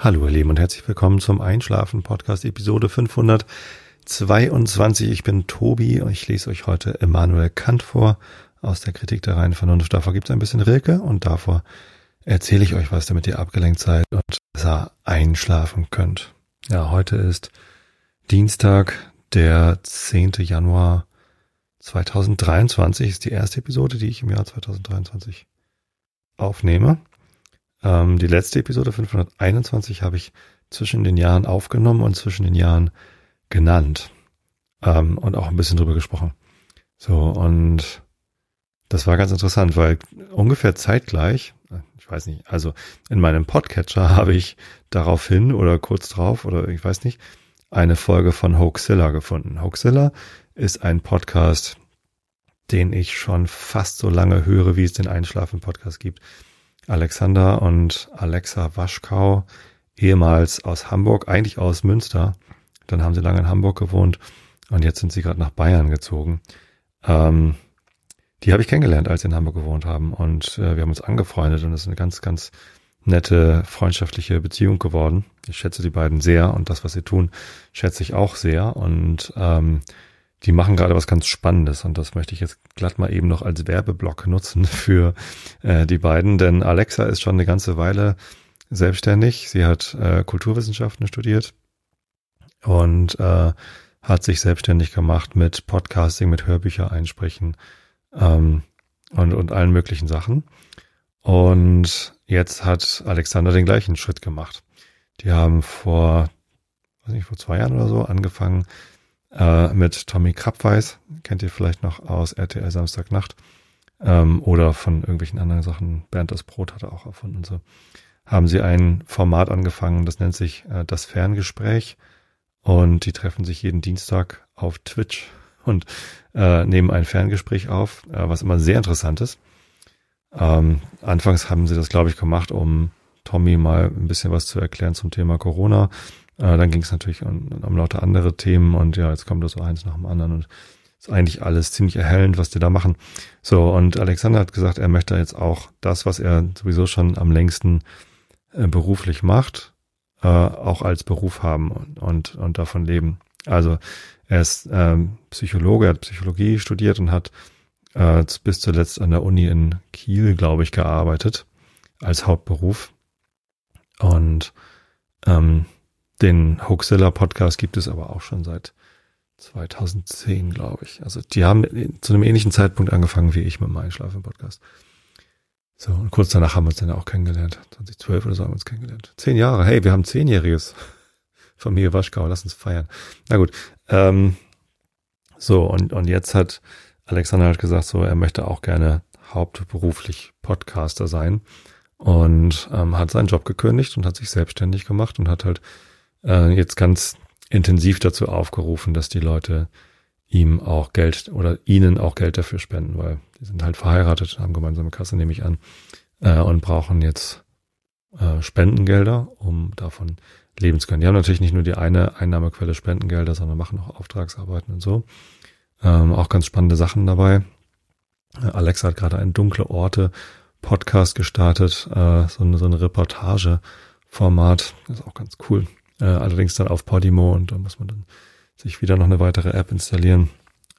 Hallo ihr Lieben und herzlich willkommen zum Einschlafen Podcast Episode 522. Ich bin Tobi und ich lese euch heute Immanuel Kant vor aus der Kritik der reinen Vernunft. Davor gibt es ein bisschen Rilke und davor erzähle ich euch was, damit ihr abgelenkt seid und besser einschlafen könnt. Ja, heute ist Dienstag, der 10. Januar 2023 ist die erste Episode, die ich im Jahr 2023 aufnehme. Ähm, die letzte Episode 521 habe ich zwischen den Jahren aufgenommen und zwischen den Jahren genannt ähm, und auch ein bisschen drüber gesprochen. So, und das war ganz interessant, weil ungefähr zeitgleich, ich weiß nicht, also in meinem Podcatcher habe ich daraufhin oder kurz drauf oder ich weiß nicht, eine Folge von Hoaxilla gefunden. Hoaxilla ist ein Podcast, den ich schon fast so lange höre, wie es den Einschlafen-Podcast gibt. Alexander und Alexa Waschkau, ehemals aus Hamburg, eigentlich aus Münster. Dann haben sie lange in Hamburg gewohnt und jetzt sind sie gerade nach Bayern gezogen. Ähm, die habe ich kennengelernt, als sie in Hamburg gewohnt haben und äh, wir haben uns angefreundet und es ist eine ganz, ganz nette, freundschaftliche Beziehung geworden. Ich schätze die beiden sehr und das, was sie tun, schätze ich auch sehr und ähm, die machen gerade was ganz Spannendes und das möchte ich jetzt glatt mal eben noch als Werbeblock nutzen für äh, die beiden, denn Alexa ist schon eine ganze Weile selbstständig. Sie hat äh, Kulturwissenschaften studiert und äh, hat sich selbstständig gemacht mit Podcasting, mit Hörbücher einsprechen ähm, und, und allen möglichen Sachen. Und jetzt hat Alexander den gleichen Schritt gemacht. Die haben vor, weiß nicht, vor zwei Jahren oder so angefangen, äh, mit Tommy Krabweis, kennt ihr vielleicht noch aus RTL Samstagnacht ähm, oder von irgendwelchen anderen Sachen. Bernd das Brot hat er auch erfunden und so. Haben sie ein Format angefangen, das nennt sich äh, das Ferngespräch und die treffen sich jeden Dienstag auf Twitch und äh, nehmen ein Ferngespräch auf, äh, was immer sehr interessant ist. Ähm, anfangs haben sie das, glaube ich, gemacht, um Tommy mal ein bisschen was zu erklären zum Thema Corona. Äh, dann ging es natürlich um, um lauter andere Themen und ja, jetzt kommt da so eins nach dem anderen und ist eigentlich alles ziemlich erhellend, was die da machen. So, und Alexander hat gesagt, er möchte jetzt auch das, was er sowieso schon am längsten äh, beruflich macht, äh, auch als Beruf haben und, und, und davon leben. Also er ist ähm, Psychologe, er hat Psychologie studiert und hat äh, bis zuletzt an der Uni in Kiel, glaube ich, gearbeitet als Hauptberuf. Und ähm, den Hoaxilla Podcast gibt es aber auch schon seit 2010, glaube ich. Also die haben zu einem ähnlichen Zeitpunkt angefangen wie ich mit meinem Einschlafen Podcast. So, und kurz danach haben wir uns dann auch kennengelernt. 2012 oder so haben wir uns kennengelernt. Zehn Jahre, hey, wir haben zehnjähriges. Familie Waschkau, lass uns feiern. Na gut. Ähm, so, und, und jetzt hat Alexander hat gesagt, so, er möchte auch gerne hauptberuflich Podcaster sein und ähm, hat seinen Job gekündigt und hat sich selbstständig gemacht und hat halt äh, jetzt ganz intensiv dazu aufgerufen, dass die Leute ihm auch Geld oder ihnen auch Geld dafür spenden, weil die sind halt verheiratet, haben gemeinsame Kasse, nehme ich an, äh, und brauchen jetzt äh, Spendengelder, um davon leben zu können. Die haben natürlich nicht nur die eine Einnahmequelle Spendengelder, sondern machen auch Auftragsarbeiten und so. Ähm, auch ganz spannende Sachen dabei. Äh, Alexa hat gerade ein dunkle Orte Podcast gestartet, äh, so, eine, so eine Reportage-Format. Ist auch ganz cool. Äh, allerdings dann auf Podimo und da muss man dann sich wieder noch eine weitere App installieren,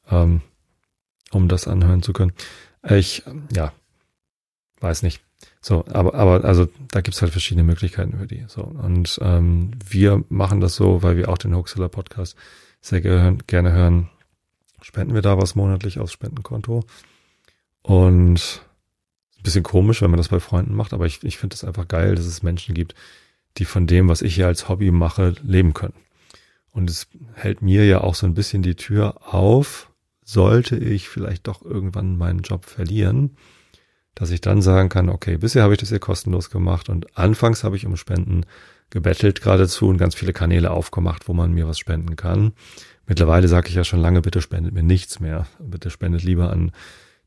ähm, um das anhören zu können. Ich, ja, weiß nicht. So, aber, aber also da gibt's halt verschiedene Möglichkeiten für die. So, und ähm, wir machen das so, weil wir auch den Hoaxilla Podcast sehr gerne hören. Spenden wir da was monatlich aufs Spendenkonto. Und ein bisschen komisch, wenn man das bei Freunden macht, aber ich, ich finde es einfach geil, dass es Menschen gibt, die von dem, was ich hier als Hobby mache, leben können. Und es hält mir ja auch so ein bisschen die Tür auf, sollte ich vielleicht doch irgendwann meinen Job verlieren, dass ich dann sagen kann, okay, bisher habe ich das hier kostenlos gemacht und anfangs habe ich um Spenden gebettelt geradezu und ganz viele Kanäle aufgemacht, wo man mir was spenden kann. Mittlerweile sage ich ja schon lange, bitte spendet mir nichts mehr. Bitte spendet lieber an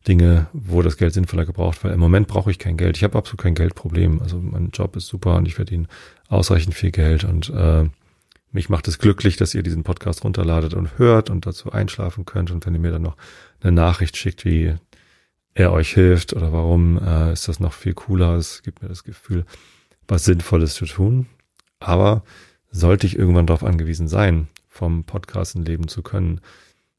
Dinge, wo das Geld sinnvoller gebraucht wird. Im Moment brauche ich kein Geld. Ich habe absolut kein Geldproblem. Also mein Job ist super und ich verdiene ausreichend viel Geld und äh, mich macht es glücklich, dass ihr diesen Podcast runterladet und hört und dazu einschlafen könnt. Und wenn ihr mir dann noch eine Nachricht schickt, wie er euch hilft oder warum, äh, ist das noch viel cooler. Es gibt mir das Gefühl, was Sinnvolles zu tun. Aber sollte ich irgendwann darauf angewiesen sein, vom Podcasten leben zu können,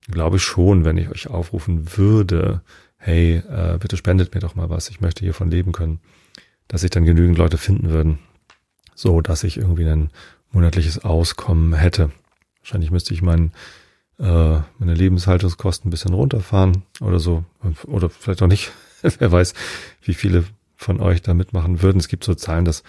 glaube ich schon, wenn ich euch aufrufen würde, hey, äh, bitte spendet mir doch mal was, ich möchte hiervon leben können, dass sich dann genügend Leute finden würden, so dass ich irgendwie ein monatliches Auskommen hätte. Wahrscheinlich müsste ich mein, äh, meine Lebenshaltungskosten ein bisschen runterfahren oder so, oder vielleicht auch nicht. Wer weiß, wie viele von euch da mitmachen würden. Es gibt so Zahlen, dass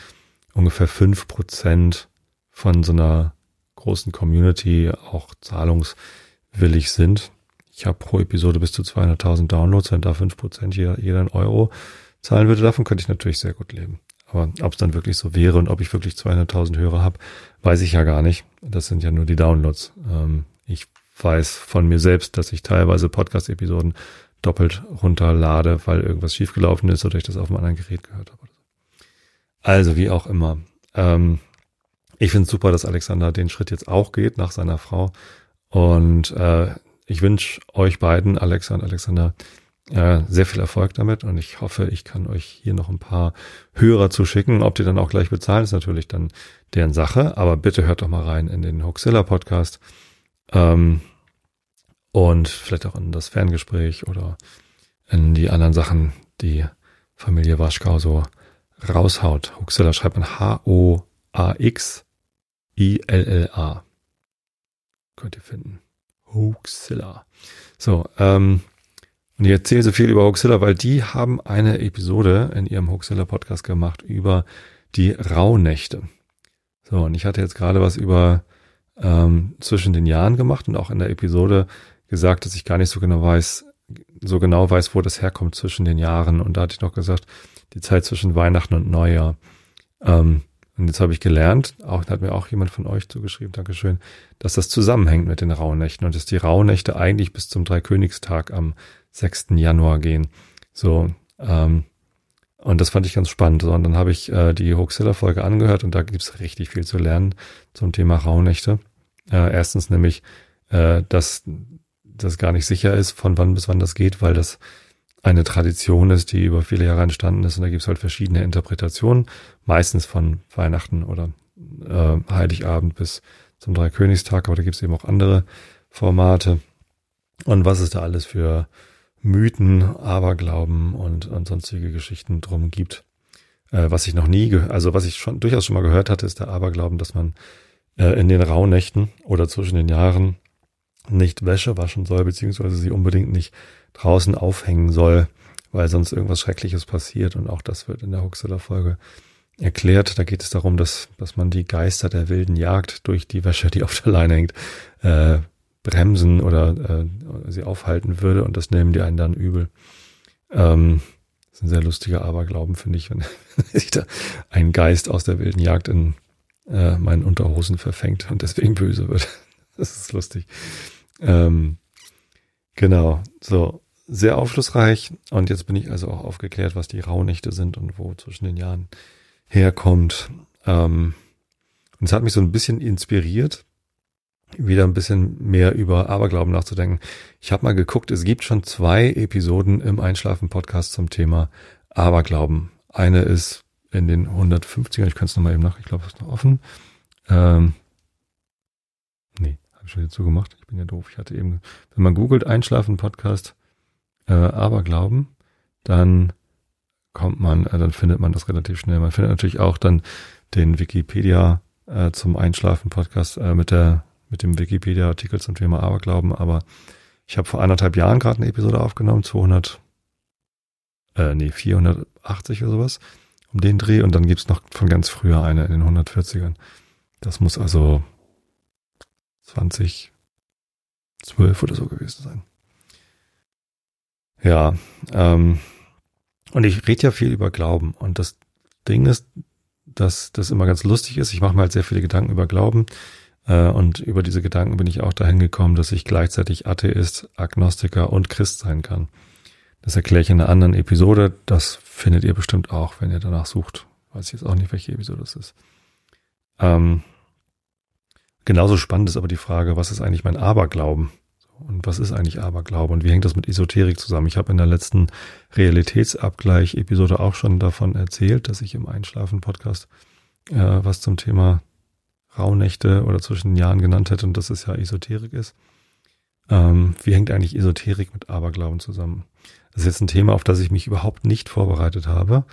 ungefähr fünf Prozent von so einer großen Community auch zahlungswillig sind. Ich habe pro Episode bis zu 200.000 Downloads, wenn da fünf Prozent jeder, jeder einen Euro zahlen würde, davon könnte ich natürlich sehr gut leben. Aber ob es dann wirklich so wäre und ob ich wirklich 200.000 Hörer habe, weiß ich ja gar nicht. Das sind ja nur die Downloads. Ähm, ich weiß von mir selbst, dass ich teilweise Podcast-Episoden doppelt runterlade, weil irgendwas schiefgelaufen ist oder ich das auf einem anderen Gerät gehört habe. Also wie auch immer. Ähm, ich finde super, dass Alexander den Schritt jetzt auch geht nach seiner Frau. Und äh, ich wünsche euch beiden, Alexa und Alexander, äh, sehr viel Erfolg damit. Und ich hoffe, ich kann euch hier noch ein paar Hörer zuschicken. Ob die dann auch gleich bezahlen, ist natürlich dann deren Sache. Aber bitte hört doch mal rein in den Hoaxilla Podcast. Ähm, und vielleicht auch in das Ferngespräch oder in die anderen Sachen, die Familie Waschkau so raushaut. Huxilla schreibt man H-O-A-X-I-L-L-A. Könnt ihr finden. Huxilla. So, ähm, und ich erzähle so viel über Hoaxilla, weil die haben eine Episode in ihrem Hoaxilla Podcast gemacht über die Rauhnächte. So, und ich hatte jetzt gerade was über ähm, zwischen den Jahren gemacht und auch in der Episode gesagt, dass ich gar nicht so genau weiß, so genau weiß, wo das herkommt zwischen den Jahren. Und da hatte ich noch gesagt, die Zeit zwischen Weihnachten und Neujahr. Ähm, und jetzt habe ich gelernt, auch hat mir auch jemand von euch zugeschrieben, Dankeschön, dass das zusammenhängt mit den Rauhnächten und dass die Rauhnächte eigentlich bis zum Dreikönigstag am 6. Januar gehen. So, ähm, und das fand ich ganz spannend. So, und dann habe ich äh, die Hoaxilla-Folge angehört und da gibt's richtig viel zu lernen zum Thema Rauhnächte. Äh, erstens nämlich, äh, dass das gar nicht sicher ist, von wann bis wann das geht, weil das eine Tradition ist, die über viele Jahre entstanden ist und da gibt es halt verschiedene Interpretationen, meistens von Weihnachten oder äh, Heiligabend bis zum Dreikönigstag, aber da gibt es eben auch andere Formate. Und was es da alles für Mythen, Aberglauben und, und sonstige Geschichten drum gibt. Äh, was ich noch nie, also was ich schon durchaus schon mal gehört hatte, ist der Aberglauben, dass man äh, in den Rauhnächten oder zwischen den Jahren nicht Wäsche waschen soll, beziehungsweise sie unbedingt nicht draußen aufhängen soll, weil sonst irgendwas Schreckliches passiert. Und auch das wird in der Huxilla-Folge erklärt. Da geht es darum, dass, dass man die Geister der wilden Jagd durch die Wäsche, die auf der Leine hängt, äh, bremsen oder äh, sie aufhalten würde. Und das nehmen die einen dann übel. Ähm, das ist ein sehr lustiger Aberglauben, finde ich, wenn sich da ein Geist aus der wilden Jagd in äh, meinen Unterhosen verfängt und deswegen böse wird. Das ist lustig. Ähm, genau, so sehr aufschlussreich. Und jetzt bin ich also auch aufgeklärt, was die Rauhnächte sind und wo zwischen den Jahren herkommt. Ähm, und es hat mich so ein bisschen inspiriert, wieder ein bisschen mehr über Aberglauben nachzudenken. Ich habe mal geguckt, es gibt schon zwei Episoden im Einschlafen-Podcast zum Thema Aberglauben. Eine ist in den 150er, ich kann es nochmal eben nach, ich glaube, es ist noch offen. Ähm, nee, habe ich schon wieder zugemacht. Ich bin ja doof. Ich hatte eben, wenn man googelt Einschlafen-Podcast, äh, Aberglauben, dann kommt man, äh, dann findet man das relativ schnell. Man findet natürlich auch dann den Wikipedia äh, zum Einschlafen-Podcast äh, mit der mit dem Wikipedia-Artikel zum Thema Aberglauben, aber ich habe vor anderthalb Jahren gerade eine Episode aufgenommen, 200, äh, nee, 480 oder sowas, um den Dreh und dann gibt's noch von ganz früher eine in den 140ern. Das muss also 2012 oder so gewesen sein. Ja, ähm, und ich rede ja viel über Glauben. Und das Ding ist, dass das immer ganz lustig ist. Ich mache mir halt sehr viele Gedanken über Glauben. Äh, und über diese Gedanken bin ich auch dahin gekommen, dass ich gleichzeitig Atheist, Agnostiker und Christ sein kann. Das erkläre ich in einer anderen Episode. Das findet ihr bestimmt auch, wenn ihr danach sucht. Weiß ich jetzt auch nicht, welche Episode das ist. Ähm, genauso spannend ist aber die Frage, was ist eigentlich mein Aberglauben? Und was ist eigentlich Aberglaube und wie hängt das mit Esoterik zusammen? Ich habe in der letzten Realitätsabgleich-Episode auch schon davon erzählt, dass ich im Einschlafen-Podcast äh, was zum Thema Rauhnächte oder zwischen den Jahren genannt hätte und dass es ja Esoterik ist. Ähm, wie hängt eigentlich Esoterik mit Aberglauben zusammen? Das ist jetzt ein Thema, auf das ich mich überhaupt nicht vorbereitet habe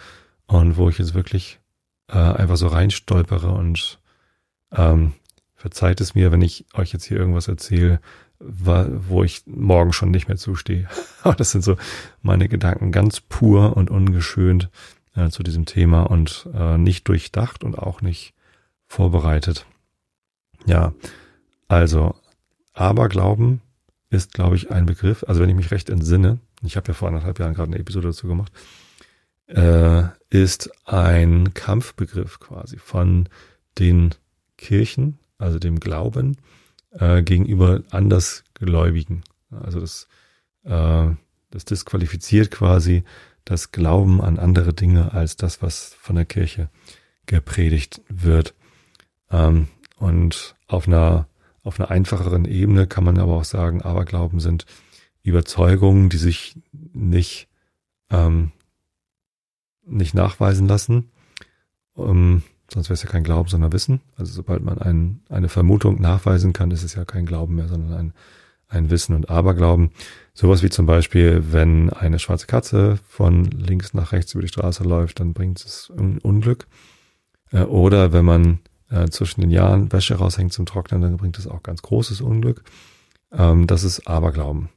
und wo ich jetzt wirklich äh, einfach so reinstolpere und ähm, verzeiht es mir, wenn ich euch jetzt hier irgendwas erzähle, wo ich morgen schon nicht mehr zustehe. Aber das sind so meine Gedanken ganz pur und ungeschönt äh, zu diesem Thema und äh, nicht durchdacht und auch nicht vorbereitet. Ja, also Aberglauben ist, glaube ich, ein Begriff, also wenn ich mich recht entsinne, ich habe ja vor anderthalb Jahren gerade eine Episode dazu gemacht, äh, ist ein Kampfbegriff quasi von den Kirchen, also dem Glauben, äh, gegenüber Andersgläubigen. Also das, äh, das disqualifiziert quasi das Glauben an andere Dinge als das, was von der Kirche gepredigt wird. Ähm, und auf einer, auf einer einfacheren Ebene kann man aber auch sagen, Aberglauben sind Überzeugungen, die sich nicht, ähm, nicht nachweisen lassen. Ähm, sonst wäre es ja kein Glauben, sondern Wissen. Also sobald man ein, eine Vermutung nachweisen kann, ist es ja kein Glauben mehr, sondern ein, ein Wissen und Aberglauben. Sowas wie zum Beispiel, wenn eine schwarze Katze von links nach rechts über die Straße läuft, dann bringt es ein Unglück. Äh, oder wenn man äh, zwischen den Jahren Wäsche raushängt zum Trocknen, dann bringt es auch ganz großes Unglück. Ähm, das ist Aberglauben,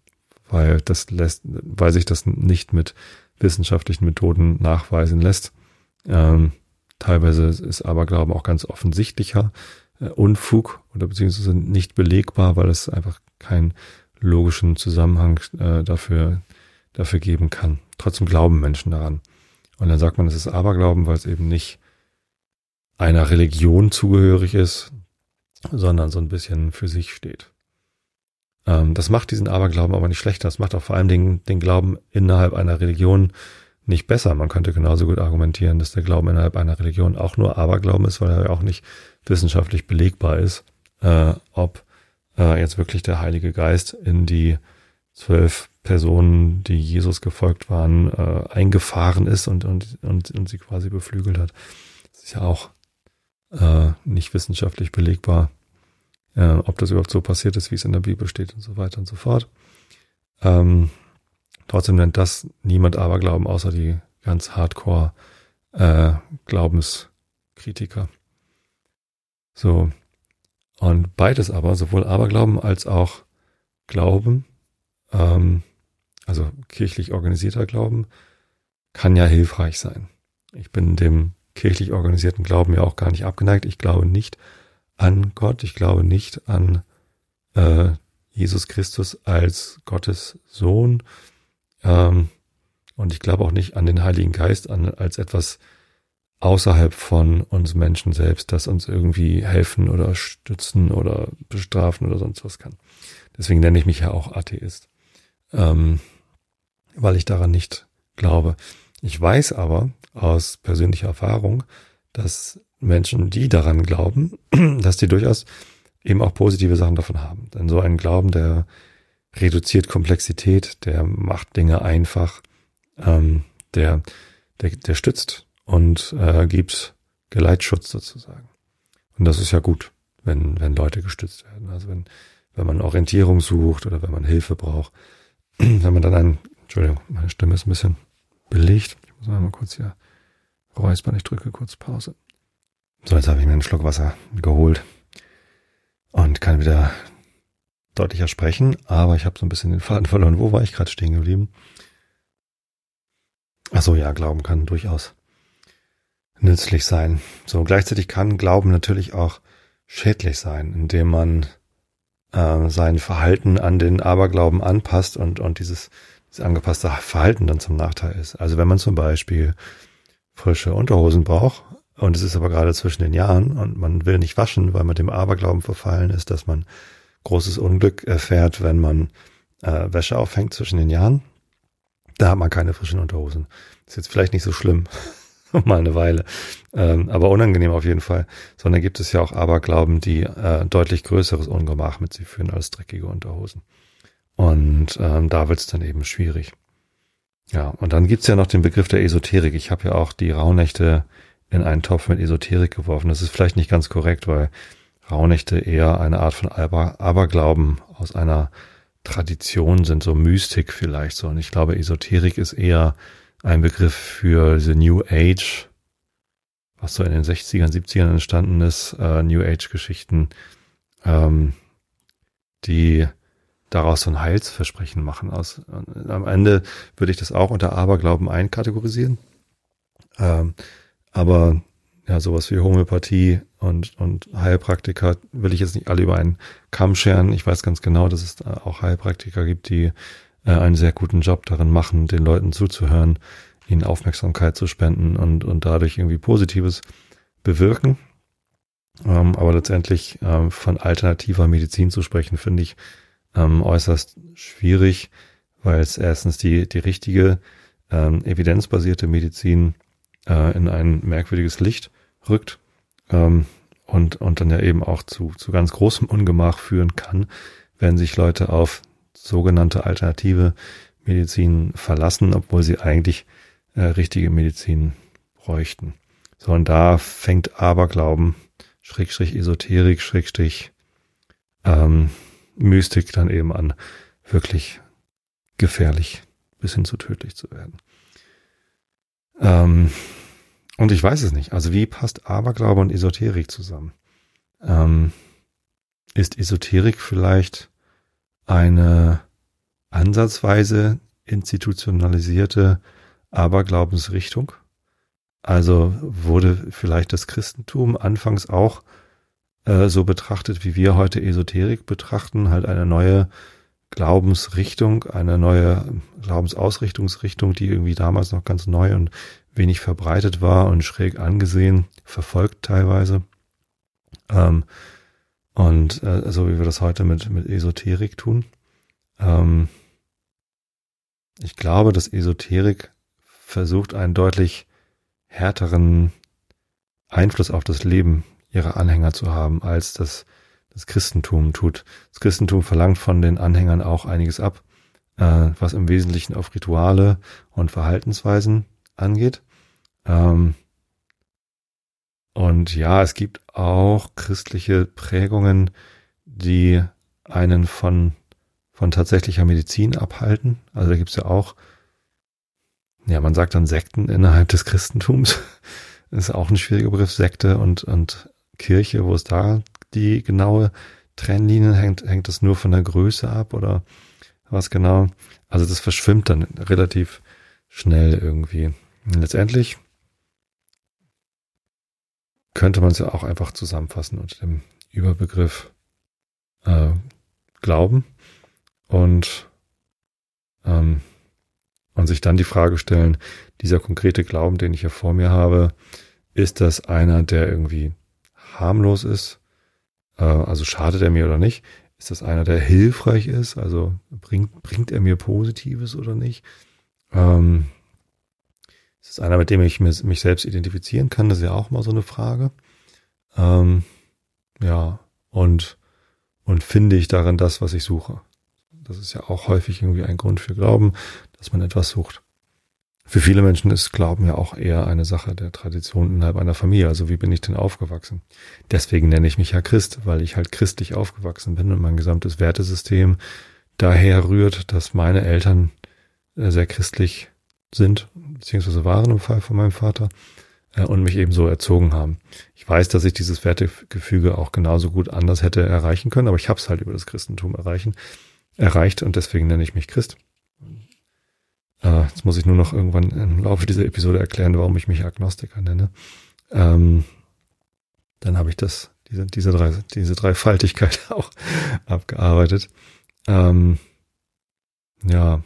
weil das lässt, weil sich das nicht mit wissenschaftlichen Methoden nachweisen lässt. Ähm, teilweise ist Aberglauben auch ganz offensichtlicher äh, Unfug oder beziehungsweise nicht belegbar, weil es einfach keinen logischen Zusammenhang äh, dafür dafür geben kann. Trotzdem glauben Menschen daran. Und dann sagt man, es ist Aberglauben, weil es eben nicht einer Religion zugehörig ist, sondern so ein bisschen für sich steht. Ähm, das macht diesen Aberglauben aber nicht schlechter. Das macht auch vor allen Dingen den Glauben innerhalb einer Religion nicht besser. Man könnte genauso gut argumentieren, dass der Glauben innerhalb einer Religion auch nur Aberglauben ist, weil er ja auch nicht wissenschaftlich belegbar ist, äh, ob äh, jetzt wirklich der Heilige Geist in die zwölf Personen, die Jesus gefolgt waren, äh, eingefahren ist und, und, und, und sie quasi beflügelt hat. Das ist ja auch äh, nicht wissenschaftlich belegbar, äh, ob das überhaupt so passiert ist, wie es in der Bibel steht und so weiter und so fort. Ähm, trotzdem nennt das niemand Aberglauben, außer die ganz hardcore äh, Glaubenskritiker. So. Und beides aber, sowohl Aberglauben als auch Glauben, ähm, also kirchlich organisierter Glauben, kann ja hilfreich sein. Ich bin dem kirchlich organisierten Glauben ja auch gar nicht abgeneigt. Ich glaube nicht an Gott, ich glaube nicht an äh, Jesus Christus als Gottes Sohn ähm, und ich glaube auch nicht an den Heiligen Geist an, als etwas außerhalb von uns Menschen selbst, das uns irgendwie helfen oder stützen oder bestrafen oder sonst was kann. Deswegen nenne ich mich ja auch Atheist, ähm, weil ich daran nicht glaube. Ich weiß aber aus persönlicher Erfahrung, dass Menschen, die daran glauben, dass die durchaus eben auch positive Sachen davon haben. Denn so ein Glauben, der reduziert Komplexität, der macht Dinge einfach, ähm, der, der, der stützt und äh, gibt Geleitschutz sozusagen. Und das ist ja gut, wenn, wenn Leute gestützt werden. Also wenn, wenn man Orientierung sucht oder wenn man Hilfe braucht. wenn man dann ein, Entschuldigung, meine Stimme ist ein bisschen belegt. Ich muss mal kurz hier räuspern. Ich drücke kurz Pause. So, jetzt habe ich mir einen Schluck Wasser geholt und kann wieder deutlicher sprechen, aber ich habe so ein bisschen den Faden verloren. Wo war ich gerade stehen geblieben? Ach so, ja, Glauben kann durchaus nützlich sein. So, gleichzeitig kann Glauben natürlich auch schädlich sein, indem man äh, sein Verhalten an den Aberglauben anpasst und, und dieses das angepasste Verhalten dann zum Nachteil ist. Also wenn man zum Beispiel frische Unterhosen braucht und es ist aber gerade zwischen den Jahren und man will nicht waschen, weil man dem Aberglauben verfallen ist, dass man großes Unglück erfährt, wenn man äh, Wäsche aufhängt zwischen den Jahren, da hat man keine frischen Unterhosen. Ist jetzt vielleicht nicht so schlimm, mal eine Weile, ähm, aber unangenehm auf jeden Fall. Sondern gibt es ja auch Aberglauben, die äh, deutlich größeres Ungemach mit sich führen als dreckige Unterhosen. Und ähm, da wird es dann eben schwierig. Ja, und dann gibt's ja noch den Begriff der Esoterik. Ich habe ja auch die Rauhnächte in einen Topf mit Esoterik geworfen. Das ist vielleicht nicht ganz korrekt, weil Rauhnächte eher eine Art von Aber Aberglauben aus einer Tradition sind, so Mystik vielleicht so. Und ich glaube, Esoterik ist eher ein Begriff für the New Age, was so in den 60ern, 70ern entstanden ist, äh, New Age-Geschichten, ähm, die daraus so ein Heilsversprechen machen. Aus, am Ende würde ich das auch unter Aberglauben einkategorisieren. Ähm, aber ja, sowas wie Homöopathie und, und Heilpraktiker will ich jetzt nicht alle über einen Kamm scheren. Ich weiß ganz genau, dass es auch Heilpraktiker gibt, die äh, einen sehr guten Job darin machen, den Leuten zuzuhören, ihnen Aufmerksamkeit zu spenden und, und dadurch irgendwie Positives bewirken. Ähm, aber letztendlich ähm, von alternativer Medizin zu sprechen, finde ich ähm, äußerst schwierig, weil es erstens die, die richtige ähm, evidenzbasierte Medizin äh, in ein merkwürdiges Licht rückt ähm, und, und dann ja eben auch zu, zu ganz großem Ungemach führen kann, wenn sich Leute auf sogenannte alternative Medizin verlassen, obwohl sie eigentlich äh, richtige Medizin bräuchten. So, und da fängt Aberglauben, Schrägstrich Esoterik, Schrägstrich ähm, Mystik dann eben an, wirklich gefährlich bis hin zu tödlich zu werden. Ähm, und ich weiß es nicht. Also wie passt Aberglaube und Esoterik zusammen? Ähm, ist Esoterik vielleicht eine ansatzweise institutionalisierte Aberglaubensrichtung? Also wurde vielleicht das Christentum anfangs auch äh, so betrachtet, wie wir heute Esoterik betrachten, halt eine neue Glaubensrichtung, eine neue Glaubensausrichtungsrichtung, die irgendwie damals noch ganz neu und wenig verbreitet war und schräg angesehen, verfolgt teilweise. Ähm, und äh, so wie wir das heute mit, mit Esoterik tun. Ähm, ich glaube, dass Esoterik versucht, einen deutlich härteren Einfluss auf das Leben ihrer Anhänger zu haben, als das, das Christentum tut. Das Christentum verlangt von den Anhängern auch einiges ab, äh, was im Wesentlichen auf Rituale und Verhaltensweisen angeht. Ähm, und ja, es gibt auch christliche Prägungen, die einen von, von tatsächlicher Medizin abhalten. Also da gibt's ja auch, ja, man sagt dann Sekten innerhalb des Christentums. Ist auch ein schwieriger Begriff, Sekte und, und Kirche, wo es da die genaue Trennlinie hängt, hängt das nur von der Größe ab oder was genau? Also das verschwimmt dann relativ schnell irgendwie. Und letztendlich könnte man es ja auch einfach zusammenfassen unter dem Überbegriff äh, Glauben und ähm, und sich dann die Frage stellen, dieser konkrete Glauben, den ich hier vor mir habe, ist das einer, der irgendwie harmlos ist? Äh, also schadet er mir oder nicht? Ist das einer, der hilfreich ist? Also bringt, bringt er mir Positives oder nicht? Ähm, ist es einer, mit dem ich mich selbst identifizieren kann? Das ist ja auch mal so eine Frage. Ähm, ja, und, und finde ich darin das, was ich suche? Das ist ja auch häufig irgendwie ein Grund für Glauben, dass man etwas sucht. Für viele Menschen ist Glauben ja auch eher eine Sache der Tradition innerhalb einer Familie. Also wie bin ich denn aufgewachsen? Deswegen nenne ich mich ja Christ, weil ich halt christlich aufgewachsen bin und mein gesamtes Wertesystem daher rührt, dass meine Eltern äh, sehr christlich sind, beziehungsweise waren im Fall von meinem Vater äh, und mich eben so erzogen haben. Ich weiß, dass ich dieses Wertegefüge auch genauso gut anders hätte erreichen können, aber ich habe es halt über das Christentum erreichen, erreicht und deswegen nenne ich mich Christ. Äh, jetzt muss ich nur noch irgendwann im Laufe dieser Episode erklären, warum ich mich Agnostiker nenne. Ähm, dann habe ich das, diese, diese drei, diese Dreifaltigkeit auch abgearbeitet. Ähm, ja,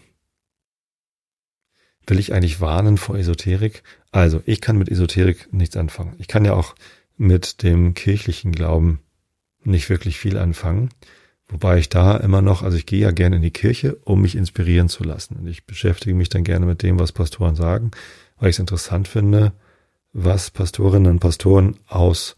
will ich eigentlich warnen vor Esoterik? Also, ich kann mit Esoterik nichts anfangen. Ich kann ja auch mit dem kirchlichen Glauben nicht wirklich viel anfangen. Wobei ich da immer noch, also ich gehe ja gerne in die Kirche, um mich inspirieren zu lassen. Und ich beschäftige mich dann gerne mit dem, was Pastoren sagen, weil ich es interessant finde, was Pastorinnen und Pastoren aus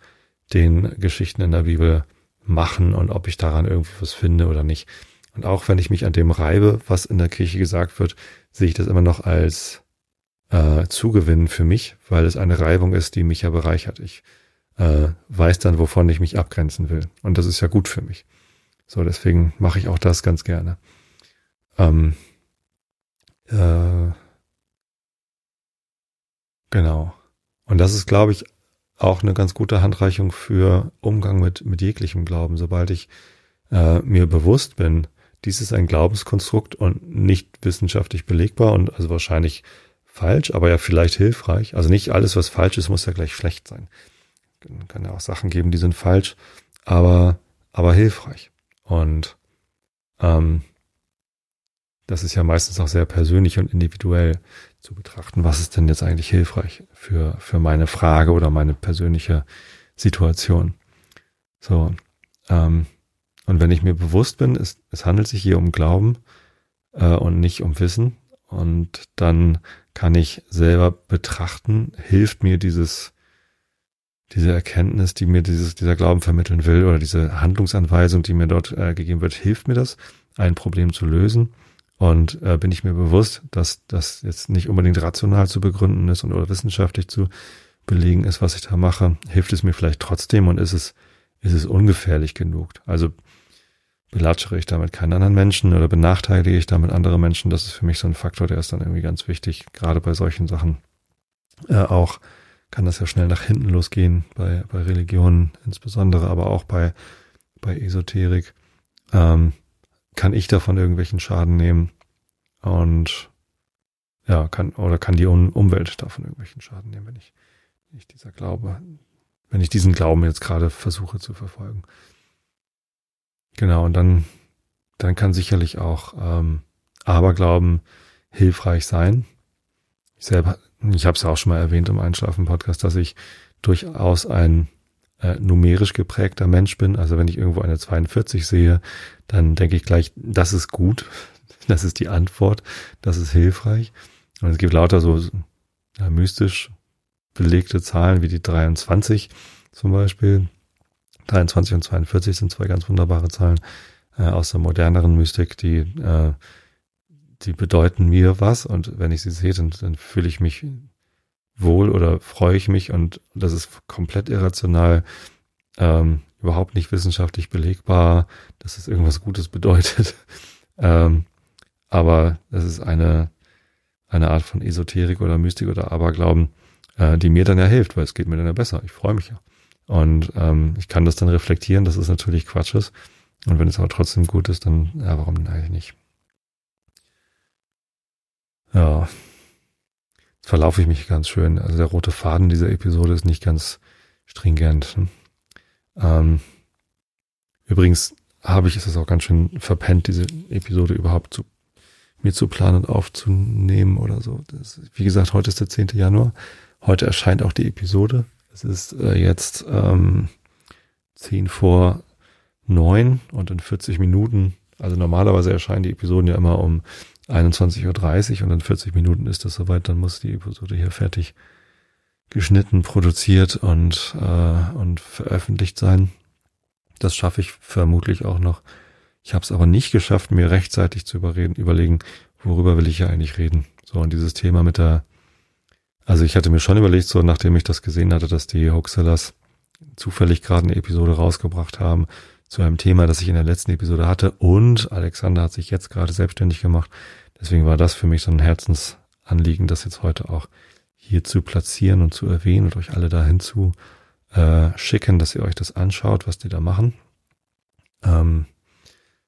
den Geschichten in der Bibel machen und ob ich daran irgendwie was finde oder nicht. Und auch wenn ich mich an dem reibe, was in der Kirche gesagt wird, sehe ich das immer noch als äh, Zugewinn für mich, weil es eine Reibung ist, die mich ja bereichert. Ich äh, weiß dann, wovon ich mich abgrenzen will. Und das ist ja gut für mich. So, deswegen mache ich auch das ganz gerne. Ähm, äh, genau. Und das ist, glaube ich, auch eine ganz gute Handreichung für Umgang mit, mit jeglichem Glauben. Sobald ich äh, mir bewusst bin, dies ist ein Glaubenskonstrukt und nicht wissenschaftlich belegbar und also wahrscheinlich falsch, aber ja vielleicht hilfreich. Also nicht alles, was falsch ist, muss ja gleich schlecht sein. Kann ja auch Sachen geben, die sind falsch, aber, aber hilfreich. Und ähm, das ist ja meistens auch sehr persönlich und individuell zu betrachten, was ist denn jetzt eigentlich hilfreich für, für meine Frage oder meine persönliche Situation. So, ähm, und wenn ich mir bewusst bin, es, es handelt sich hier um Glauben äh, und nicht um Wissen, und dann kann ich selber betrachten, hilft mir dieses, diese Erkenntnis, die mir dieses, dieser Glauben vermitteln will, oder diese Handlungsanweisung, die mir dort äh, gegeben wird, hilft mir das, ein Problem zu lösen und äh, bin ich mir bewusst, dass das jetzt nicht unbedingt rational zu begründen ist und oder wissenschaftlich zu belegen ist, was ich da mache, hilft es mir vielleicht trotzdem und ist es, ist es ungefährlich genug. Also belatschere ich damit keinen anderen Menschen oder benachteilige ich damit andere Menschen. Das ist für mich so ein Faktor, der ist dann irgendwie ganz wichtig. Gerade bei solchen Sachen äh, auch kann das ja schnell nach hinten losgehen, bei, bei Religionen insbesondere, aber auch bei, bei Esoterik. Ähm, kann ich davon irgendwelchen Schaden nehmen und ja, kann, oder kann die Umwelt davon irgendwelchen Schaden nehmen, wenn ich, wenn ich dieser Glaube, wenn ich diesen Glauben jetzt gerade versuche zu verfolgen. Genau, und dann, dann kann sicherlich auch ähm, Aberglauben hilfreich sein. Ich selber, ich habe es ja auch schon mal erwähnt im Einschlafen-Podcast, dass ich durchaus ein äh, numerisch geprägter Mensch bin. Also wenn ich irgendwo eine 42 sehe, dann denke ich gleich, das ist gut, das ist die Antwort, das ist hilfreich. Und es gibt lauter so ja, mystisch belegte Zahlen wie die 23 zum Beispiel. 23 und 42 sind zwei ganz wunderbare Zahlen äh, aus der moderneren Mystik, die, äh, die bedeuten mir was. Und wenn ich sie sehe, dann, dann fühle ich mich wohl oder freue ich mich und das ist komplett irrational, ähm, überhaupt nicht wissenschaftlich belegbar, dass es irgendwas Gutes bedeutet. ähm, aber das ist eine, eine Art von Esoterik oder Mystik oder Aberglauben, äh, die mir dann ja hilft, weil es geht mir dann ja besser. Ich freue mich ja. Und ähm, ich kann das dann reflektieren, dass es natürlich Quatsch ist. Und wenn es aber trotzdem gut ist, dann, ja, warum denn eigentlich nicht? Ja, verlaufe ich mich ganz schön. Also der rote Faden dieser Episode ist nicht ganz stringent. Ähm, übrigens habe ich es auch ganz schön verpennt, diese Episode überhaupt zu, mir zu planen und aufzunehmen oder so. Das, wie gesagt, heute ist der 10. Januar. Heute erscheint auch die Episode. Es ist äh, jetzt ähm, 10 vor 9 und in 40 Minuten. Also normalerweise erscheinen die Episoden ja immer um 21.30 Uhr und in 40 Minuten ist das soweit, dann muss die Episode hier fertig geschnitten, produziert und, äh, und veröffentlicht sein. Das schaffe ich vermutlich auch noch. Ich habe es aber nicht geschafft, mir rechtzeitig zu überreden, überlegen, worüber will ich ja eigentlich reden. So, und dieses Thema mit der, also ich hatte mir schon überlegt, so nachdem ich das gesehen hatte, dass die Hoaxellers zufällig gerade eine Episode rausgebracht haben zu einem Thema, das ich in der letzten Episode hatte und Alexander hat sich jetzt gerade selbstständig gemacht, Deswegen war das für mich so ein Herzensanliegen, das jetzt heute auch hier zu platzieren und zu erwähnen und euch alle dahin zu äh, schicken, dass ihr euch das anschaut, was die da machen. Ähm,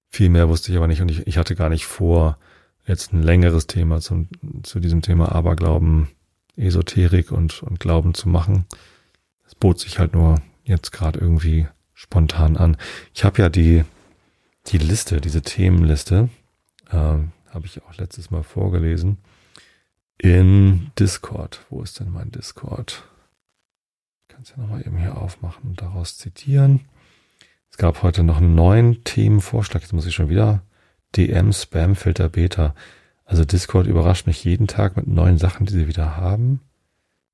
viel mehr wusste ich aber nicht und ich, ich hatte gar nicht vor, jetzt ein längeres Thema zum, zu diesem Thema Aberglauben, Esoterik und, und Glauben zu machen. Es bot sich halt nur jetzt gerade irgendwie spontan an. Ich habe ja die, die Liste, diese Themenliste, äh, habe ich auch letztes Mal vorgelesen. In Discord. Wo ist denn mein Discord? Ich kann es ja nochmal eben hier aufmachen und daraus zitieren. Es gab heute noch einen neuen Themenvorschlag. Jetzt muss ich schon wieder DM Spam Filter Beta. Also Discord überrascht mich jeden Tag mit neuen Sachen, die sie wieder haben.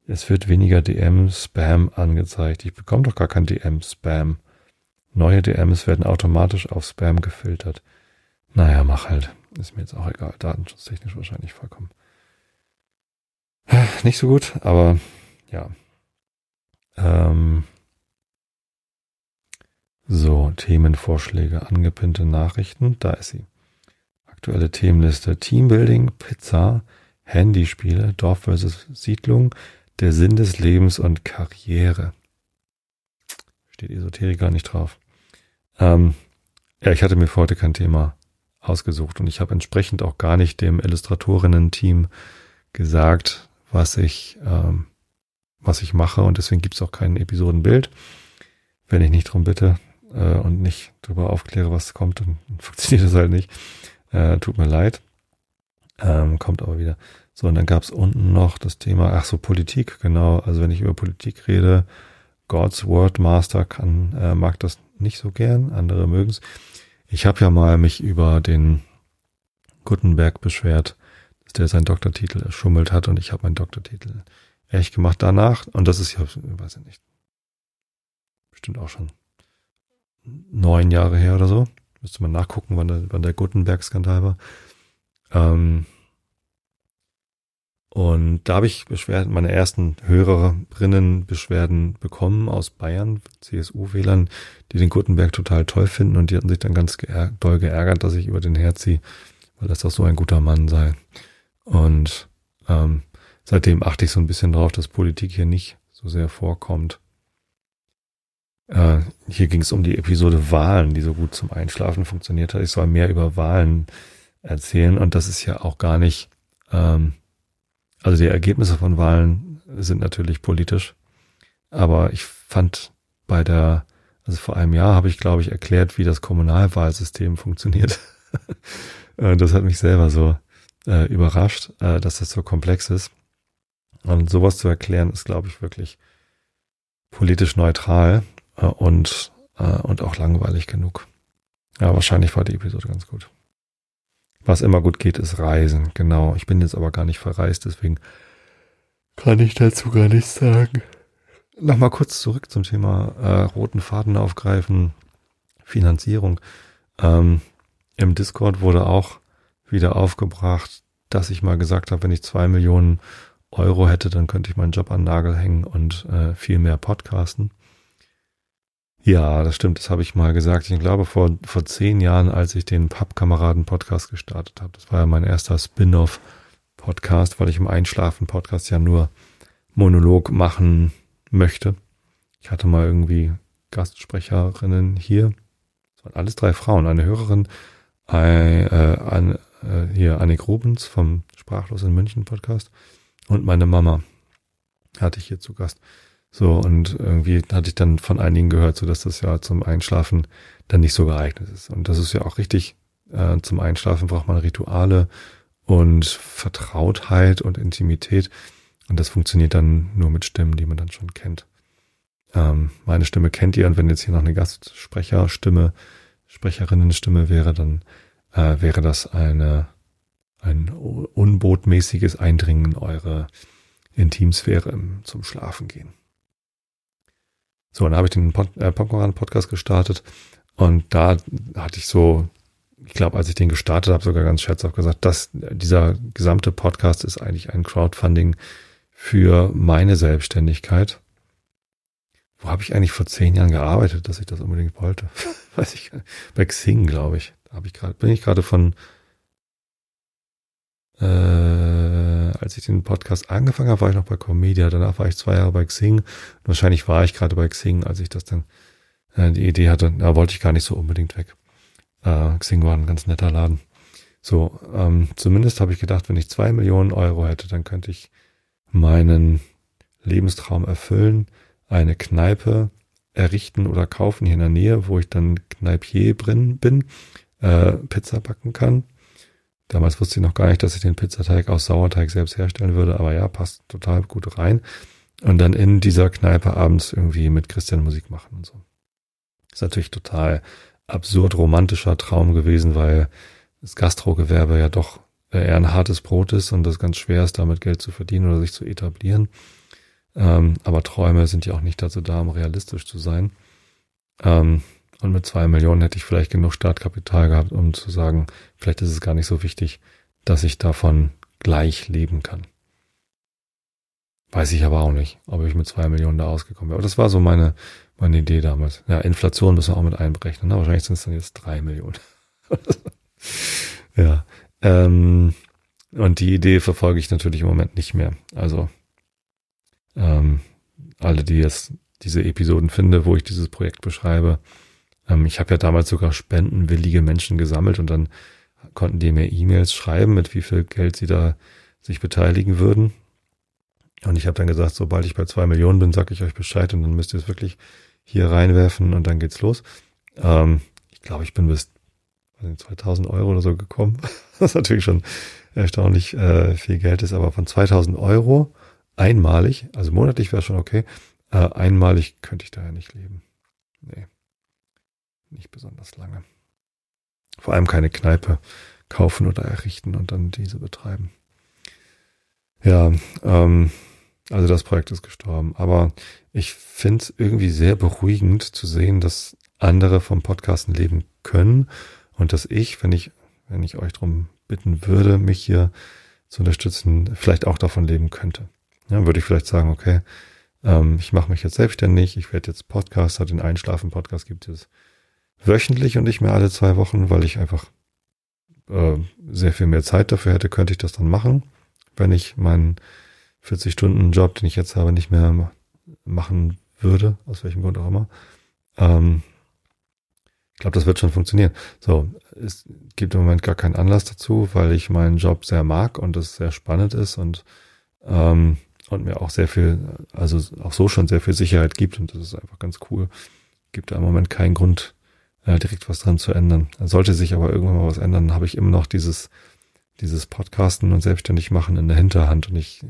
Es wird weniger DM Spam angezeigt. Ich bekomme doch gar kein DM Spam. Neue DMs werden automatisch auf Spam gefiltert. Naja, mach halt. Ist mir jetzt auch egal. Datenschutztechnisch wahrscheinlich vollkommen. Nicht so gut, aber ja. Ähm, So, Themenvorschläge, angepinnte Nachrichten, da ist sie. Aktuelle Themenliste, Teambuilding, Pizza, Handyspiele, Dorf versus Siedlung, der Sinn des Lebens und Karriere. Steht Esoterik gar nicht drauf. Ähm, ja, ich hatte mir für heute kein Thema ausgesucht und ich habe entsprechend auch gar nicht dem Illustratorinnen-Team gesagt, was ich, ähm, was ich mache und deswegen gibt's auch kein Episodenbild. Wenn ich nicht drum bitte äh, und nicht darüber aufkläre, was kommt, dann funktioniert das halt nicht. Äh, tut mir leid. Ähm, kommt aber wieder. So, und dann gab's unten noch das Thema, ach so, Politik, genau. Also wenn ich über Politik rede, God's Word Master kann, äh, mag das nicht so gern, andere mögen's. Ich habe ja mal mich über den Gutenberg beschwert, dass der seinen Doktortitel erschummelt hat und ich habe meinen Doktortitel echt gemacht danach. Und das ist ja, weiß ich nicht, bestimmt auch schon neun Jahre her oder so. Müsste man nachgucken, wann der, wann der Gutenberg-Skandal war. Ähm, und da habe ich Beschwerden, meine ersten Hörerinnen-Beschwerden bekommen aus Bayern, CSU-Wählern, die den Gutenberg total toll finden und die hatten sich dann ganz geär doll geärgert, dass ich über den herziehe, weil das doch so ein guter Mann sei. Und ähm, seitdem achte ich so ein bisschen drauf, dass Politik hier nicht so sehr vorkommt. Äh, hier ging es um die Episode Wahlen, die so gut zum Einschlafen funktioniert hat. Ich soll mehr über Wahlen erzählen und das ist ja auch gar nicht ähm, also die Ergebnisse von Wahlen sind natürlich politisch, aber ich fand bei der, also vor einem Jahr habe ich, glaube ich, erklärt, wie das Kommunalwahlsystem funktioniert. das hat mich selber so äh, überrascht, äh, dass das so komplex ist. Und sowas zu erklären, ist, glaube ich, wirklich politisch neutral äh, und, äh, und auch langweilig genug. Ja, wahrscheinlich war die Episode ganz gut. Was immer gut geht, ist Reisen. Genau. Ich bin jetzt aber gar nicht verreist, deswegen kann ich dazu gar nichts sagen. Nochmal kurz zurück zum Thema äh, roten Faden aufgreifen, Finanzierung. Ähm, Im Discord wurde auch wieder aufgebracht, dass ich mal gesagt habe, wenn ich zwei Millionen Euro hätte, dann könnte ich meinen Job an Nagel hängen und äh, viel mehr podcasten. Ja, das stimmt, das habe ich mal gesagt. Ich glaube, vor, vor zehn Jahren, als ich den Pappkameraden-Podcast gestartet habe, das war ja mein erster Spin-off-Podcast, weil ich im Einschlafen-Podcast ja nur Monolog machen möchte. Ich hatte mal irgendwie Gastsprecherinnen hier. Das waren alles drei Frauen. Eine Hörerin, ein, äh, ein, äh, hier Annik Rubens vom Sprachlos in München Podcast und meine Mama hatte ich hier zu Gast. So, und irgendwie hatte ich dann von einigen gehört, so dass das ja zum Einschlafen dann nicht so geeignet ist. Und das ist ja auch richtig. Äh, zum Einschlafen braucht man Rituale und Vertrautheit und Intimität. Und das funktioniert dann nur mit Stimmen, die man dann schon kennt. Ähm, meine Stimme kennt ihr und wenn jetzt hier noch eine Gastsprecherstimme, Sprecherinnenstimme wäre, dann äh, wäre das eine ein unbotmäßiges Eindringen in eure Intimsphäre zum Schlafen gehen. So, dann habe ich den äh, Popcorn-Podcast gestartet und da hatte ich so, ich glaube, als ich den gestartet habe, sogar ganz scherzhaft gesagt, dass dieser gesamte Podcast ist eigentlich ein Crowdfunding für meine Selbstständigkeit. Wo habe ich eigentlich vor zehn Jahren gearbeitet, dass ich das unbedingt wollte? Weiß ich gar nicht. Bei Xing, glaube ich. Da habe ich gerade, bin ich gerade von äh, als ich den Podcast angefangen habe, war ich noch bei Comedia. Danach war ich zwei Jahre bei Xing. Wahrscheinlich war ich gerade bei Xing, als ich das dann äh, die Idee hatte. Da wollte ich gar nicht so unbedingt weg. Äh, Xing war ein ganz netter Laden. So, ähm, zumindest habe ich gedacht, wenn ich zwei Millionen Euro hätte, dann könnte ich meinen Lebenstraum erfüllen, eine Kneipe errichten oder kaufen hier in der Nähe, wo ich dann Kneipier drin bin, äh, Pizza backen kann Damals wusste ich noch gar nicht, dass ich den Pizzateig aus Sauerteig selbst herstellen würde, aber ja, passt total gut rein. Und dann in dieser Kneipe abends irgendwie mit Christian Musik machen und so. Ist natürlich total absurd romantischer Traum gewesen, weil das Gastrogewerbe ja doch eher ein hartes Brot ist und das ganz schwer ist, damit Geld zu verdienen oder sich zu etablieren. Ähm, aber Träume sind ja auch nicht dazu da, um realistisch zu sein. Ähm, und mit zwei Millionen hätte ich vielleicht genug Startkapital gehabt, um zu sagen, vielleicht ist es gar nicht so wichtig, dass ich davon gleich leben kann. Weiß ich aber auch nicht, ob ich mit zwei Millionen da ausgekommen wäre. Aber das war so meine, meine Idee damals. Ja, Inflation müssen wir auch mit einberechnen. Ne? Wahrscheinlich sind es dann jetzt drei Millionen. ja. Ähm, und die Idee verfolge ich natürlich im Moment nicht mehr. Also ähm, alle, die jetzt diese Episoden finde, wo ich dieses Projekt beschreibe. Ähm, ich habe ja damals sogar spendenwillige Menschen gesammelt und dann konnten die mir E-Mails schreiben, mit wie viel Geld sie da sich beteiligen würden. Und ich habe dann gesagt, sobald ich bei zwei Millionen bin, sage ich euch Bescheid und dann müsst ihr es wirklich hier reinwerfen und dann geht's los. Ähm, ich glaube, ich bin bis 2000 Euro oder so gekommen, was natürlich schon erstaunlich äh, viel Geld ist, aber von 2000 Euro einmalig, also monatlich wäre schon okay, äh, einmalig könnte ich daher nicht leben. Nee, nicht besonders lange. Vor allem keine Kneipe kaufen oder errichten und dann diese betreiben. Ja, ähm, also das Projekt ist gestorben. Aber ich finde es irgendwie sehr beruhigend zu sehen, dass andere vom Podcasten leben können und dass ich, wenn ich, wenn ich euch darum bitten würde, mich hier zu unterstützen, vielleicht auch davon leben könnte. Ja, würde ich vielleicht sagen, okay, ähm, ich mache mich jetzt selbstständig, ich werde jetzt Podcaster, den Einschlafen-Podcast gibt es wöchentlich und nicht mehr alle zwei Wochen, weil ich einfach äh, sehr viel mehr Zeit dafür hätte, könnte ich das dann machen, wenn ich meinen 40-Stunden-Job, den ich jetzt habe, nicht mehr machen würde, aus welchem Grund auch immer. Ähm, ich glaube, das wird schon funktionieren. So, es gibt im Moment gar keinen Anlass dazu, weil ich meinen Job sehr mag und es sehr spannend ist und ähm, und mir auch sehr viel, also auch so schon sehr viel Sicherheit gibt und das ist einfach ganz cool. Gibt da im Moment keinen Grund, äh, direkt was dran zu ändern. Sollte sich aber irgendwann mal was ändern, habe ich immer noch dieses, dieses Podcasten und selbstständig machen in der Hinterhand und ich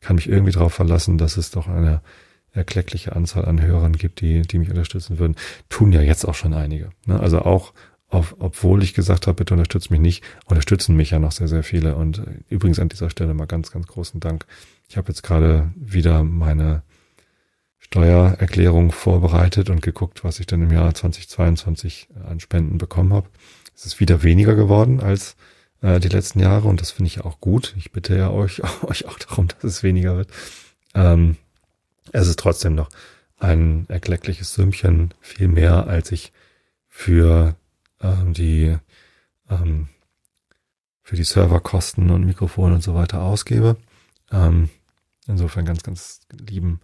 kann mich irgendwie darauf verlassen, dass es doch eine erkleckliche Anzahl an Hörern gibt, die, die mich unterstützen würden. Tun ja jetzt auch schon einige. Ne? Also auch, auf, obwohl ich gesagt habe, bitte unterstützt mich nicht, unterstützen mich ja noch sehr, sehr viele. Und übrigens an dieser Stelle mal ganz, ganz großen Dank. Ich habe jetzt gerade wieder meine Steuererklärung vorbereitet und geguckt, was ich dann im Jahr 2022 an Spenden bekommen habe. Es ist wieder weniger geworden als äh, die letzten Jahre und das finde ich auch gut. Ich bitte ja euch, euch auch darum, dass es weniger wird. Ähm, es ist trotzdem noch ein erkleckliches Sümmchen, viel mehr, als ich für ähm, die ähm, für die Serverkosten und Mikrofone und so weiter ausgebe. Ähm, insofern ganz, ganz lieben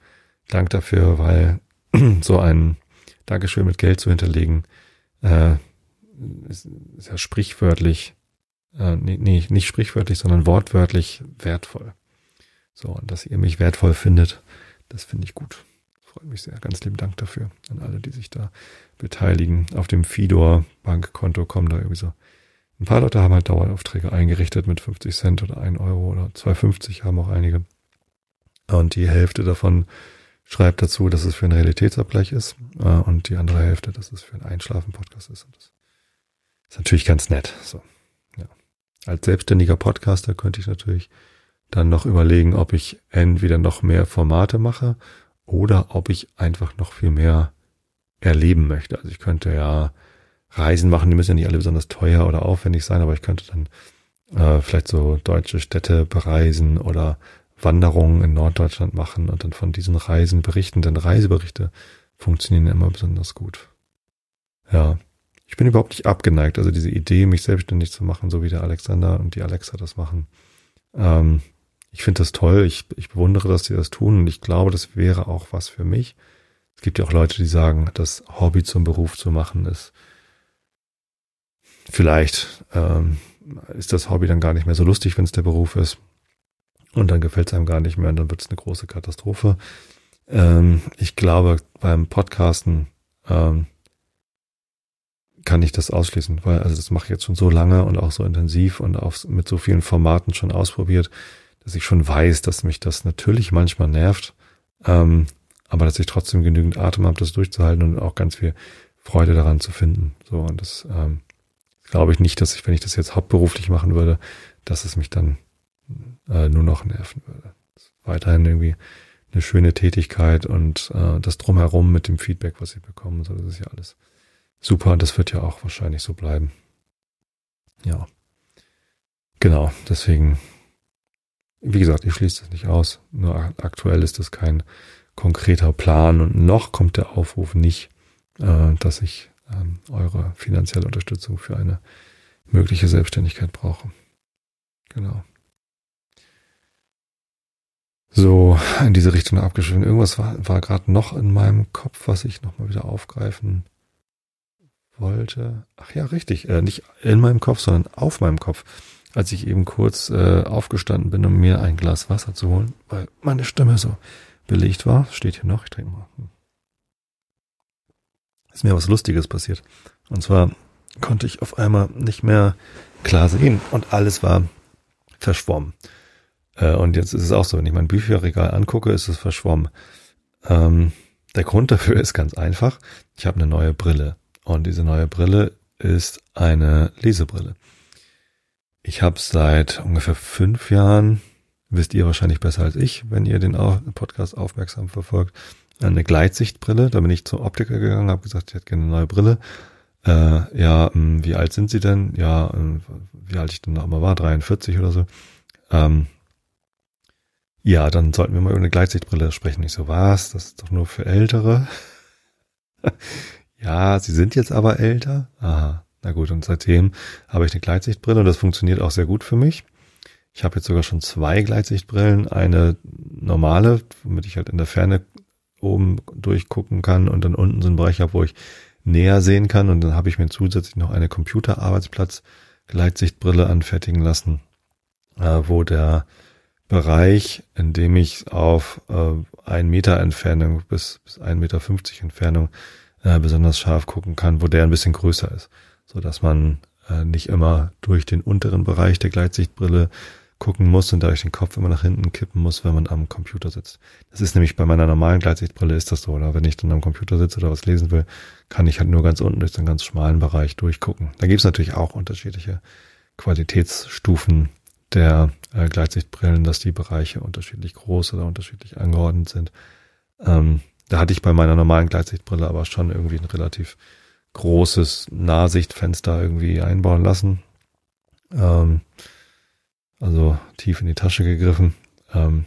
Dank dafür, weil so ein Dankeschön mit Geld zu hinterlegen, äh, ist, ist ja sprichwörtlich äh, nee, nee, nicht sprichwörtlich, sondern wortwörtlich wertvoll. So, und dass ihr mich wertvoll findet, das finde ich gut. Freut mich sehr. Ganz lieben Dank dafür an alle, die sich da beteiligen. Auf dem Fidor Bankkonto kommen da irgendwie so ein paar Leute haben halt Daueraufträge eingerichtet mit 50 Cent oder 1 Euro oder 2,50 haben auch einige. Und die Hälfte davon schreibt dazu, dass es für einen Realitätsabgleich ist äh, und die andere Hälfte, dass es für einen Einschlafen-Podcast ist. Und das ist natürlich ganz nett. So. Als selbstständiger Podcaster könnte ich natürlich dann noch überlegen, ob ich entweder noch mehr Formate mache oder ob ich einfach noch viel mehr erleben möchte. Also ich könnte ja Reisen machen, die müssen ja nicht alle besonders teuer oder aufwendig sein, aber ich könnte dann äh, vielleicht so deutsche Städte bereisen oder Wanderungen in Norddeutschland machen und dann von diesen Reisen berichten, denn Reiseberichte funktionieren immer besonders gut. Ja, ich bin überhaupt nicht abgeneigt. Also diese Idee, mich selbstständig zu machen, so wie der Alexander und die Alexa das machen. Ähm, ich finde das toll. Ich, ich bewundere, dass sie das tun und ich glaube, das wäre auch was für mich. Es gibt ja auch Leute, die sagen, das Hobby zum Beruf zu machen ist vielleicht ähm, ist das Hobby dann gar nicht mehr so lustig, wenn es der Beruf ist. Und dann gefällt es einem gar nicht mehr und dann wird es eine große Katastrophe. Ähm, ich glaube, beim Podcasten ähm, kann ich das ausschließen, weil also das mache ich jetzt schon so lange und auch so intensiv und auch mit so vielen Formaten schon ausprobiert, dass ich schon weiß, dass mich das natürlich manchmal nervt, ähm, aber dass ich trotzdem genügend Atem habe, das durchzuhalten und auch ganz viel Freude daran zu finden. So und das ähm, glaube ich nicht, dass ich, wenn ich das jetzt hauptberuflich machen würde, dass es mich dann äh, nur noch nerven würde. Weiterhin irgendwie eine schöne Tätigkeit und äh, das drumherum mit dem Feedback, was ich bekomme, so das ist ja alles super und das wird ja auch wahrscheinlich so bleiben. Ja. Genau, deswegen wie gesagt, ich schließe das nicht aus. Nur aktuell ist das kein konkreter Plan und noch kommt der Aufruf nicht, äh, dass ich ähm, eure finanzielle Unterstützung für eine mögliche Selbstständigkeit brauche. Genau. So, in diese Richtung abgeschrieben. Irgendwas war, war gerade noch in meinem Kopf, was ich nochmal wieder aufgreifen wollte. Ach ja, richtig. Äh, nicht in meinem Kopf, sondern auf meinem Kopf. Als ich eben kurz äh, aufgestanden bin, um mir ein Glas Wasser zu holen, weil meine Stimme so belegt war. Steht hier noch, ich trinke mal. Hm. Ist mir was Lustiges passiert. Und zwar konnte ich auf einmal nicht mehr klar sehen und alles war verschwommen. Äh, und jetzt ist es auch so, wenn ich mein Bücherregal angucke, ist es verschwommen. Ähm, der Grund dafür ist ganz einfach. Ich habe eine neue Brille. Und diese neue Brille ist eine Lesebrille. Ich habe seit ungefähr fünf Jahren, wisst ihr wahrscheinlich besser als ich, wenn ihr den Podcast aufmerksam verfolgt, eine Gleitsichtbrille. Da bin ich zum Optiker gegangen, habe gesagt, ich hätte gerne eine neue Brille. Äh, ja, hm, wie alt sind Sie denn? Ja, hm, wie alt ich denn noch mal war, 43 oder so. Ähm, ja, dann sollten wir mal über eine Gleitsichtbrille sprechen. Ich so, was? Das ist doch nur für Ältere. ja, Sie sind jetzt aber älter. Aha, na gut. Und seitdem habe ich eine Gleitsichtbrille und das funktioniert auch sehr gut für mich. Ich habe jetzt sogar schon zwei Gleitsichtbrillen. Eine normale, womit ich halt in der Ferne oben durchgucken kann und dann unten so einen Bereich habe, wo ich näher sehen kann. Und dann habe ich mir zusätzlich noch eine Computerarbeitsplatz-Gleitsichtbrille anfertigen lassen, äh, wo der Bereich, in dem ich auf äh, ein Meter Entfernung bis, bis ein Meter fünfzig Entfernung äh, besonders scharf gucken kann, wo der ein bisschen größer ist, so dass man äh, nicht immer durch den unteren Bereich der Gleitsichtbrille gucken muss und dadurch den Kopf immer nach hinten kippen muss, wenn man am Computer sitzt. Das ist nämlich bei meiner normalen Gleitsichtbrille ist das so, oder wenn ich dann am Computer sitze oder was lesen will, kann ich halt nur ganz unten durch den ganz schmalen Bereich durchgucken. Da gibt es natürlich auch unterschiedliche Qualitätsstufen der äh, Gleitsichtbrillen, dass die Bereiche unterschiedlich groß oder unterschiedlich angeordnet sind. Ähm, da hatte ich bei meiner normalen Gleitsichtbrille aber schon irgendwie ein relativ großes Nahsichtfenster irgendwie einbauen lassen. Ähm, also tief in die Tasche gegriffen. Ähm,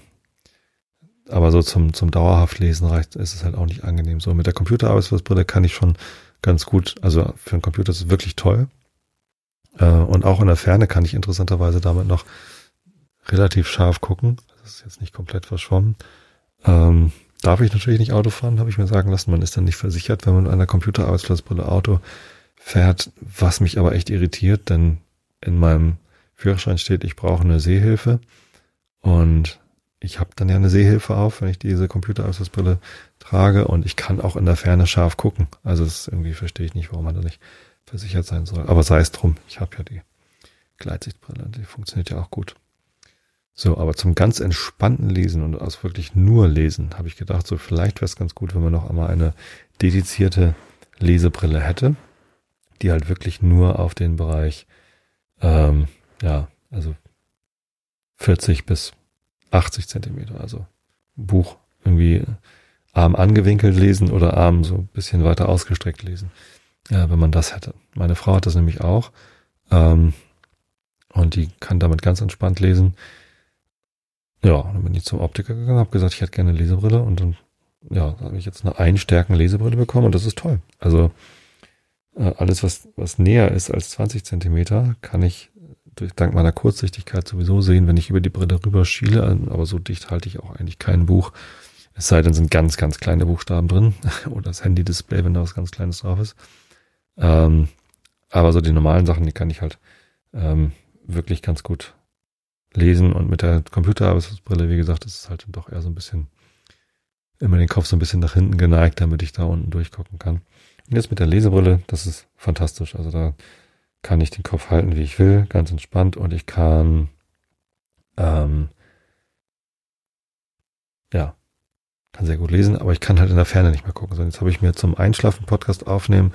aber so zum, zum dauerhaft Lesen reicht, ist es halt auch nicht angenehm. So mit der Computerarbeitsplatzbrille kann ich schon ganz gut, also für einen Computer ist es wirklich toll. Äh, und auch in der Ferne kann ich interessanterweise damit noch relativ scharf gucken. Das ist jetzt nicht komplett verschwommen. Ähm, darf ich natürlich nicht Auto fahren, habe ich mir sagen lassen. Man ist dann nicht versichert, wenn man mit einer Computerarbeitsplatzbrille Auto fährt, was mich aber echt irritiert, denn in meinem Führerschein steht, ich brauche eine Sehhilfe. Und ich habe dann ja eine Sehhilfe auf, wenn ich diese Computerarbeitsplatzbrille trage und ich kann auch in der Ferne scharf gucken. Also das irgendwie verstehe ich nicht, warum man da nicht versichert sein soll. Aber sei es drum, ich habe ja die Gleitsichtbrille, die funktioniert ja auch gut. So, aber zum ganz entspannten Lesen und aus wirklich nur Lesen habe ich gedacht, so vielleicht wäre es ganz gut, wenn man noch einmal eine dedizierte Lesebrille hätte, die halt wirklich nur auf den Bereich, ähm, ja, also 40 bis 80 Zentimeter, also Buch irgendwie arm angewinkelt lesen oder arm so ein bisschen weiter ausgestreckt lesen ja, wenn man das hätte. Meine Frau hat das nämlich auch. Ähm, und die kann damit ganz entspannt lesen. Ja, dann bin ich zum Optiker gegangen, habe gesagt, ich hätte gerne eine Lesebrille und dann, ja, habe ich jetzt eine Einstärken Lesebrille bekommen und das ist toll. Also äh, alles, was, was näher ist als 20 Zentimeter, kann ich durch dank meiner Kurzsichtigkeit sowieso sehen, wenn ich über die Brille rüber schiele, aber so dicht halte ich auch eigentlich kein Buch. Es sei denn, sind ganz, ganz kleine Buchstaben drin oder das Handy-Display, wenn da was ganz Kleines drauf ist. Ähm, aber so die normalen Sachen, die kann ich halt ähm, wirklich ganz gut lesen. Und mit der Computerarbeitsbrille, wie gesagt, ist es halt doch eher so ein bisschen immer den Kopf so ein bisschen nach hinten geneigt, damit ich da unten durchgucken kann. Und jetzt mit der Lesebrille, das ist fantastisch. Also da kann ich den Kopf halten, wie ich will, ganz entspannt und ich kann ähm, ja, kann sehr gut lesen, aber ich kann halt in der Ferne nicht mehr gucken. So, jetzt habe ich mir zum Einschlafen Podcast aufnehmen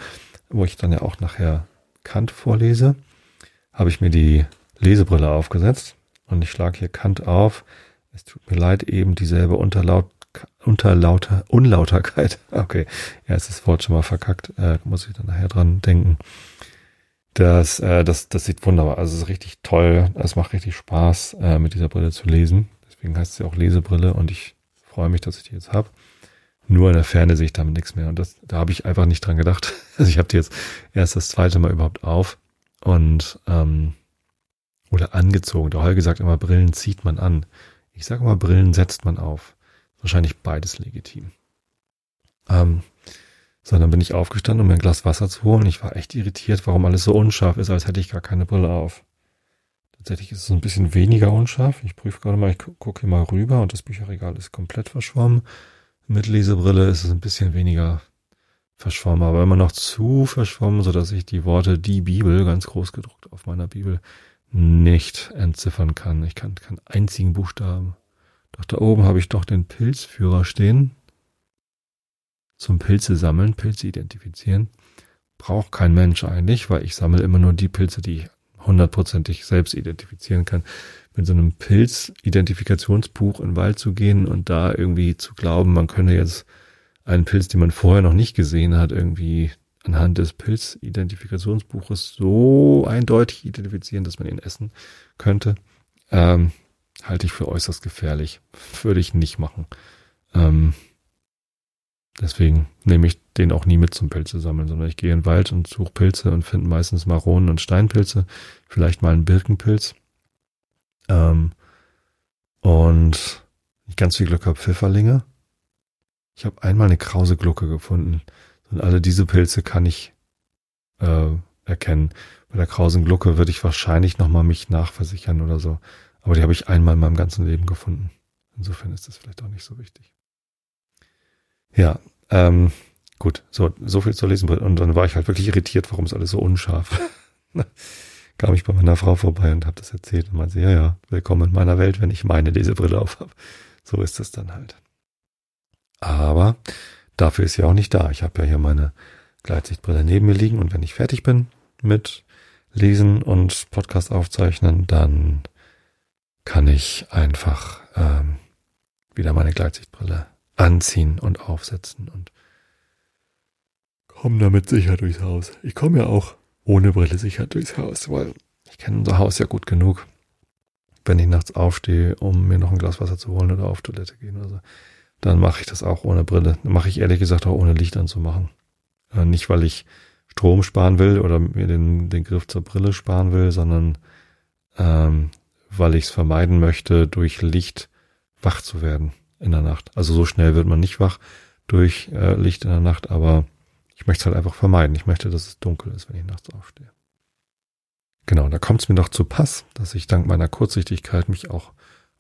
wo ich dann ja auch nachher Kant vorlese, habe ich mir die Lesebrille aufgesetzt und ich schlage hier Kant auf. Es tut mir leid, eben dieselbe Unterlaut, Unterlauter, Unlauterkeit. Okay, ja, ist das Wort schon mal verkackt, äh, muss ich dann nachher dran denken. Das, äh, das, das sieht wunderbar. Also es ist richtig toll. Es macht richtig Spaß, äh, mit dieser Brille zu lesen. Deswegen heißt sie auch Lesebrille und ich freue mich, dass ich die jetzt habe. Nur in der Ferne sehe ich damit nichts mehr. Und das, da habe ich einfach nicht dran gedacht. Also ich habe die jetzt erst das zweite Mal überhaupt auf und ähm, oder angezogen. Der Holger sagt immer, Brillen zieht man an. Ich sage immer, Brillen setzt man auf. Wahrscheinlich beides legitim. Ähm, so, dann bin ich aufgestanden, um mir ein Glas Wasser zu holen. Ich war echt irritiert, warum alles so unscharf ist, als hätte ich gar keine Brille auf. Tatsächlich ist es ein bisschen weniger unscharf. Ich prüfe gerade mal, ich gucke hier mal rüber und das Bücherregal ist komplett verschwommen. Mit Lesebrille ist es ein bisschen weniger verschwommen, aber immer noch zu verschwommen, so dass ich die Worte die Bibel ganz groß gedruckt auf meiner Bibel nicht entziffern kann. Ich kann keinen einzigen Buchstaben. Doch da oben habe ich doch den Pilzführer stehen. Zum Pilze sammeln, Pilze identifizieren. Braucht kein Mensch eigentlich, weil ich sammle immer nur die Pilze, die ich hundertprozentig selbst identifizieren kann. Mit so einem Pilz-Identifikationsbuch in den Wald zu gehen und da irgendwie zu glauben, man könne jetzt einen Pilz, den man vorher noch nicht gesehen hat, irgendwie anhand des Pilzidentifikationsbuches so eindeutig identifizieren, dass man ihn essen könnte, ähm, halte ich für äußerst gefährlich. Würde ich nicht machen. Ähm, deswegen nehme ich den auch nie mit zum Pilze sammeln, sondern ich gehe in den Wald und suche Pilze und finde meistens Maronen und Steinpilze, vielleicht mal einen Birkenpilz. Ähm, und ich ganz viel Glück habe, Pfifferlinge. Ich habe einmal eine krause Glucke gefunden. Und alle diese Pilze kann ich äh, erkennen. Bei der krausen Glucke würde ich wahrscheinlich nochmal mich nachversichern oder so. Aber die habe ich einmal in meinem ganzen Leben gefunden. Insofern ist das vielleicht auch nicht so wichtig. Ja, ähm, gut, so, so viel zu lesen. Und dann war ich halt wirklich irritiert, warum ist alles so unscharf. Kam ich bei meiner Frau vorbei und habe das erzählt und meinte, ja, ja, willkommen in meiner Welt, wenn ich meine Lesebrille auf habe. So ist es dann halt. Aber dafür ist sie auch nicht da. Ich habe ja hier meine Gleitsichtbrille neben mir liegen und wenn ich fertig bin mit Lesen und Podcast aufzeichnen, dann kann ich einfach ähm, wieder meine Gleitsichtbrille anziehen und aufsetzen und komme damit sicher durchs Haus. Ich komme ja auch ohne Brille sicher durchs Haus, weil ich kenne unser Haus ja gut genug. Wenn ich nachts aufstehe, um mir noch ein Glas Wasser zu holen oder auf Toilette gehen oder so, dann mache ich das auch ohne Brille. Mache ich ehrlich gesagt auch ohne Licht anzumachen. Äh, nicht, weil ich Strom sparen will oder mir den, den Griff zur Brille sparen will, sondern ähm, weil ich es vermeiden möchte, durch Licht wach zu werden in der Nacht. Also so schnell wird man nicht wach durch äh, Licht in der Nacht, aber ich möchte es halt einfach vermeiden. Ich möchte, dass es dunkel ist, wenn ich nachts aufstehe. Genau, da kommt es mir doch zu Pass, dass ich dank meiner Kurzsichtigkeit mich auch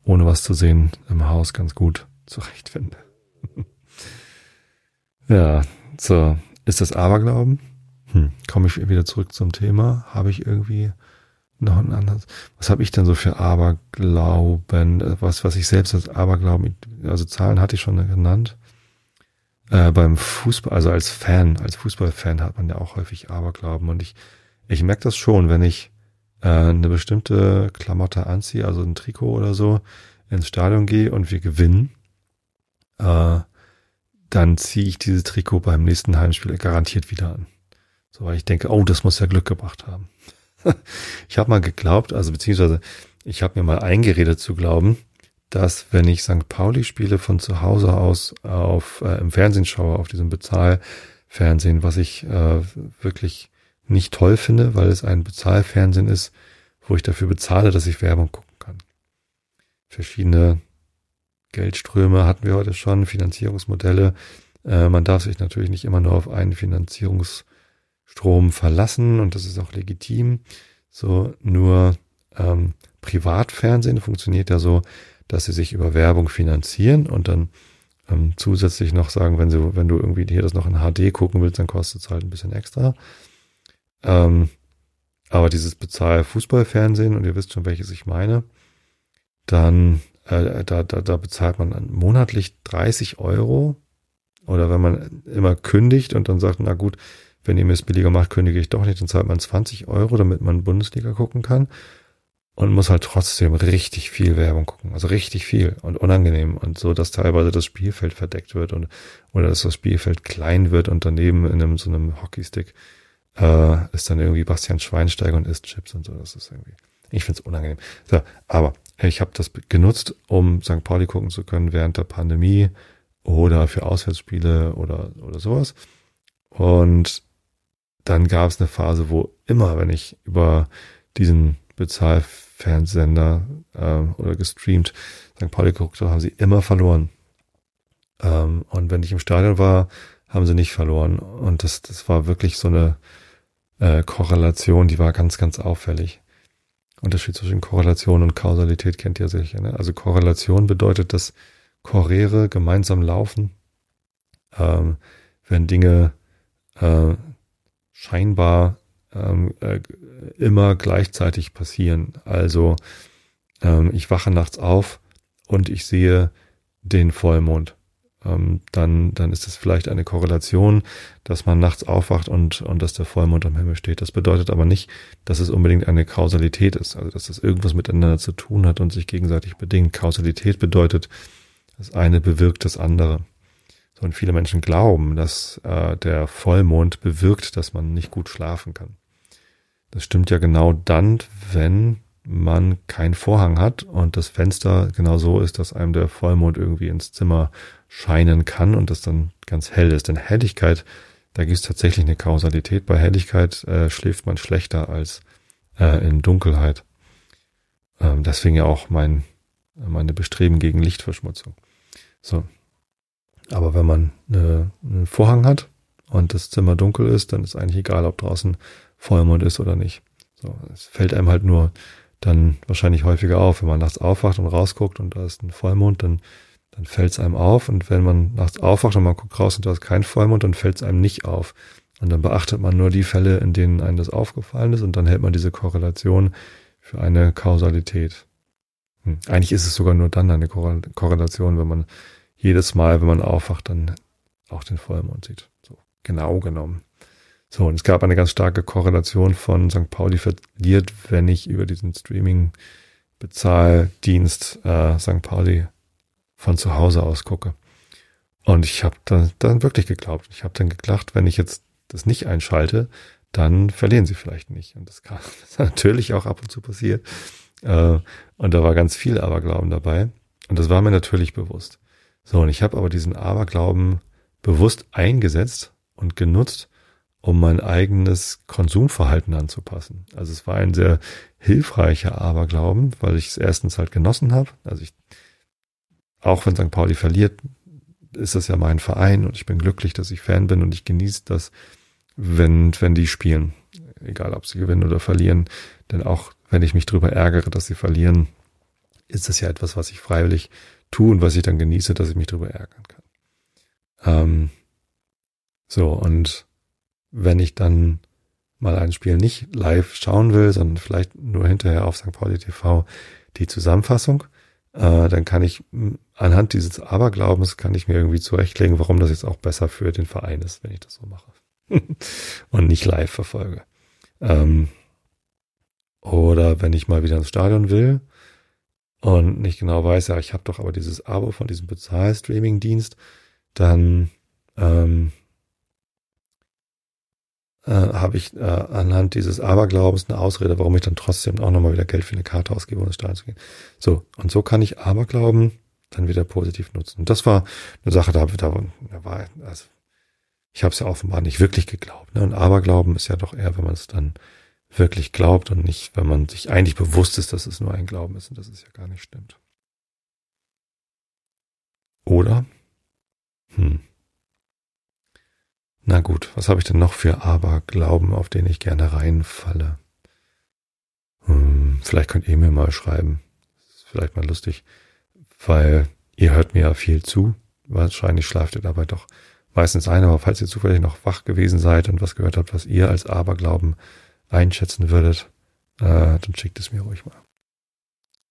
ohne was zu sehen im Haus ganz gut zurechtfinde. ja, so. Ist das Aberglauben? Hm. Komme ich wieder zurück zum Thema? Habe ich irgendwie noch ein anderes? Was habe ich denn so für Aberglauben? Was, was ich selbst als Aberglauben, also Zahlen hatte ich schon genannt. Äh, beim Fußball, also als Fan, als Fußballfan hat man ja auch häufig Aberglauben und ich, ich merke das schon, wenn ich äh, eine bestimmte Klamotte anziehe, also ein Trikot oder so, ins Stadion gehe und wir gewinnen, äh, dann ziehe ich dieses Trikot beim nächsten Heimspiel garantiert wieder an. So, weil ich denke, oh, das muss ja Glück gebracht haben. ich habe mal geglaubt, also beziehungsweise ich habe mir mal eingeredet zu glauben, dass wenn ich St. Pauli spiele von zu Hause aus auf äh, im Fernsehen schaue, auf diesem Bezahlfernsehen, was ich äh, wirklich nicht toll finde, weil es ein Bezahlfernsehen ist, wo ich dafür bezahle, dass ich Werbung gucken kann. Verschiedene Geldströme hatten wir heute schon, Finanzierungsmodelle. Äh, man darf sich natürlich nicht immer nur auf einen Finanzierungsstrom verlassen und das ist auch legitim. So nur ähm, Privatfernsehen funktioniert ja so, dass sie sich über Werbung finanzieren und dann ähm, zusätzlich noch sagen, wenn sie, wenn du irgendwie hier das noch in HD gucken willst, dann kostet es halt ein bisschen extra. Ähm, aber dieses Bezahl Fußballfernsehen, und ihr wisst schon, welches ich meine, dann äh, da, da, da bezahlt man monatlich 30 Euro. Oder wenn man immer kündigt und dann sagt, na gut, wenn ihr mir es billiger macht, kündige ich doch nicht, dann zahlt man 20 Euro, damit man Bundesliga gucken kann. Und muss halt trotzdem richtig viel Werbung gucken. Also richtig viel und unangenehm. Und so, dass teilweise das Spielfeld verdeckt wird und oder dass das Spielfeld klein wird und daneben in einem so einem Hockeystick äh, ist dann irgendwie Bastian Schweinsteiger und isst Chips und so. Das ist irgendwie, ich finde es unangenehm. So, aber ich habe das genutzt, um St. Pauli gucken zu können während der Pandemie oder für Auswärtsspiele oder, oder sowas. Und dann gab es eine Phase, wo immer, wenn ich über diesen Bezahlfernsender äh, oder gestreamt St. Pauli geguckt habe, haben sie immer verloren. Ähm, und wenn ich im Stadion war, haben sie nicht verloren. Und das, das war wirklich so eine äh, Korrelation, die war ganz, ganz auffällig. Unterschied zwischen Korrelation und Kausalität kennt ihr sicher. Ne? Also Korrelation bedeutet, dass Choräre gemeinsam laufen, ähm, wenn Dinge äh, scheinbar ähm, äh, immer gleichzeitig passieren. Also ähm, ich wache nachts auf und ich sehe den Vollmond ähm, dann, dann ist es vielleicht eine Korrelation, dass man nachts aufwacht und, und dass der Vollmond am Himmel steht. Das bedeutet aber nicht, dass es unbedingt eine Kausalität ist, also dass das irgendwas miteinander zu tun hat und sich gegenseitig bedingt. Kausalität bedeutet, das eine bewirkt das andere. So, und viele Menschen glauben, dass äh, der Vollmond bewirkt, dass man nicht gut schlafen kann. Das stimmt ja genau dann, wenn man keinen Vorhang hat und das Fenster genau so ist, dass einem der Vollmond irgendwie ins Zimmer scheinen kann und das dann ganz hell ist. Denn Helligkeit, da gibt es tatsächlich eine Kausalität. Bei Helligkeit äh, schläft man schlechter als äh, in Dunkelheit. Ähm, deswegen ja auch mein, meine Bestreben gegen Lichtverschmutzung. So. Aber wenn man eine, einen Vorhang hat und das Zimmer dunkel ist, dann ist eigentlich egal, ob draußen Vollmond ist oder nicht. So, es fällt einem halt nur dann wahrscheinlich häufiger auf. Wenn man nachts aufwacht und rausguckt und da ist ein Vollmond, dann, dann fällt es einem auf. Und wenn man nachts aufwacht und man guckt raus und da ist kein Vollmond, dann fällt es einem nicht auf. Und dann beachtet man nur die Fälle, in denen einem das aufgefallen ist und dann hält man diese Korrelation für eine Kausalität. Hm. Eigentlich ist es sogar nur dann eine Korrelation, wenn man jedes Mal, wenn man aufwacht, dann auch den Vollmond sieht. So genau genommen. So, und es gab eine ganz starke Korrelation von St. Pauli verliert, wenn ich über diesen Streaming-Bezahldienst äh, St. Pauli von zu Hause aus gucke. Und ich habe dann, dann wirklich geglaubt. Ich habe dann gedacht, wenn ich jetzt das nicht einschalte, dann verlieren sie vielleicht nicht. Und das, kann, natürlich auch ab und zu passiert. Äh, und da war ganz viel Aberglauben dabei. Und das war mir natürlich bewusst. So, und ich habe aber diesen Aberglauben bewusst eingesetzt und genutzt, um mein eigenes Konsumverhalten anzupassen. Also es war ein sehr hilfreicher Aberglauben, weil ich es erstens halt genossen habe. Also ich, auch wenn St. Pauli verliert, ist das ja mein Verein und ich bin glücklich, dass ich Fan bin und ich genieße das, wenn, wenn die spielen. Egal, ob sie gewinnen oder verlieren. Denn auch wenn ich mich darüber ärgere, dass sie verlieren, ist das ja etwas, was ich freiwillig tue und was ich dann genieße, dass ich mich darüber ärgern kann. Ähm, so, und wenn ich dann mal ein Spiel nicht live schauen will, sondern vielleicht nur hinterher auf St. Pauli TV die Zusammenfassung, äh, dann kann ich anhand dieses Aberglaubens kann ich mir irgendwie zurechtlegen, warum das jetzt auch besser für den Verein ist, wenn ich das so mache und nicht live verfolge. Ähm, oder wenn ich mal wieder ins Stadion will und nicht genau weiß, ja, ich habe doch aber dieses Abo von diesem Bezahl-Streaming-Dienst, dann ähm, äh, habe ich äh, anhand dieses Aberglaubens eine Ausrede, warum ich dann trotzdem auch nochmal wieder Geld für eine Karte ausgebe, um ins Stadion zu gehen. So, und so kann ich Aberglauben dann wieder positiv nutzen. Und das war eine Sache, da, da, da war, also ich habe es ja offenbar nicht wirklich geglaubt. Ne? Und Aberglauben ist ja doch eher, wenn man es dann wirklich glaubt und nicht, wenn man sich eigentlich bewusst ist, dass es nur ein Glauben ist und dass es ja gar nicht stimmt. Oder? Hm. Na gut, was habe ich denn noch für Aberglauben, auf den ich gerne reinfalle? Hm, vielleicht könnt ihr mir mal schreiben. Das ist vielleicht mal lustig, weil ihr hört mir ja viel zu. Wahrscheinlich schlaft ihr dabei doch meistens ein, aber falls ihr zufällig noch wach gewesen seid und was gehört habt, was ihr als Aberglauben einschätzen würdet, äh, dann schickt es mir ruhig mal.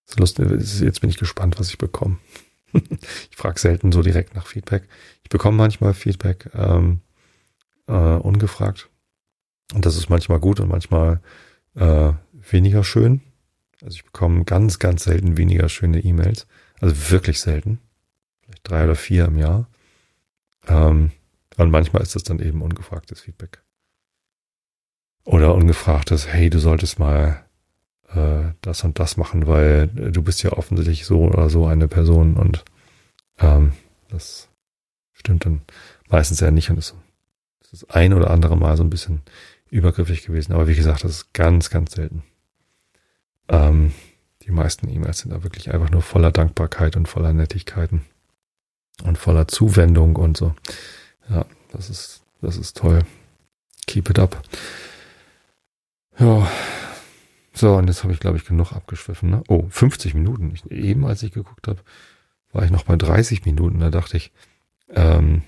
Das ist lustig, jetzt bin ich gespannt, was ich bekomme. ich frage selten so direkt nach Feedback. Ich bekomme manchmal Feedback, ähm, äh, ungefragt. Und das ist manchmal gut und manchmal äh, weniger schön. Also ich bekomme ganz, ganz selten weniger schöne E-Mails. Also wirklich selten. Vielleicht drei oder vier im Jahr. Ähm, und manchmal ist das dann eben ungefragtes Feedback. Oder ungefragtes, hey, du solltest mal äh, das und das machen, weil du bist ja offensichtlich so oder so eine Person und ähm, das stimmt dann meistens ja nicht und ist, ist das ein oder andere Mal so ein bisschen übergriffig gewesen. Aber wie gesagt, das ist ganz, ganz selten. Ähm, die meisten E-Mails sind da wirklich einfach nur voller Dankbarkeit und voller Nettigkeiten und voller Zuwendung und so. Ja, das ist, das ist toll. Keep it up. Ja. So, und jetzt habe ich, glaube ich, genug abgeschwiffen. Ne? Oh, 50 Minuten. Ich, eben, als ich geguckt habe, war ich noch bei 30 Minuten. Da dachte ich, ähm,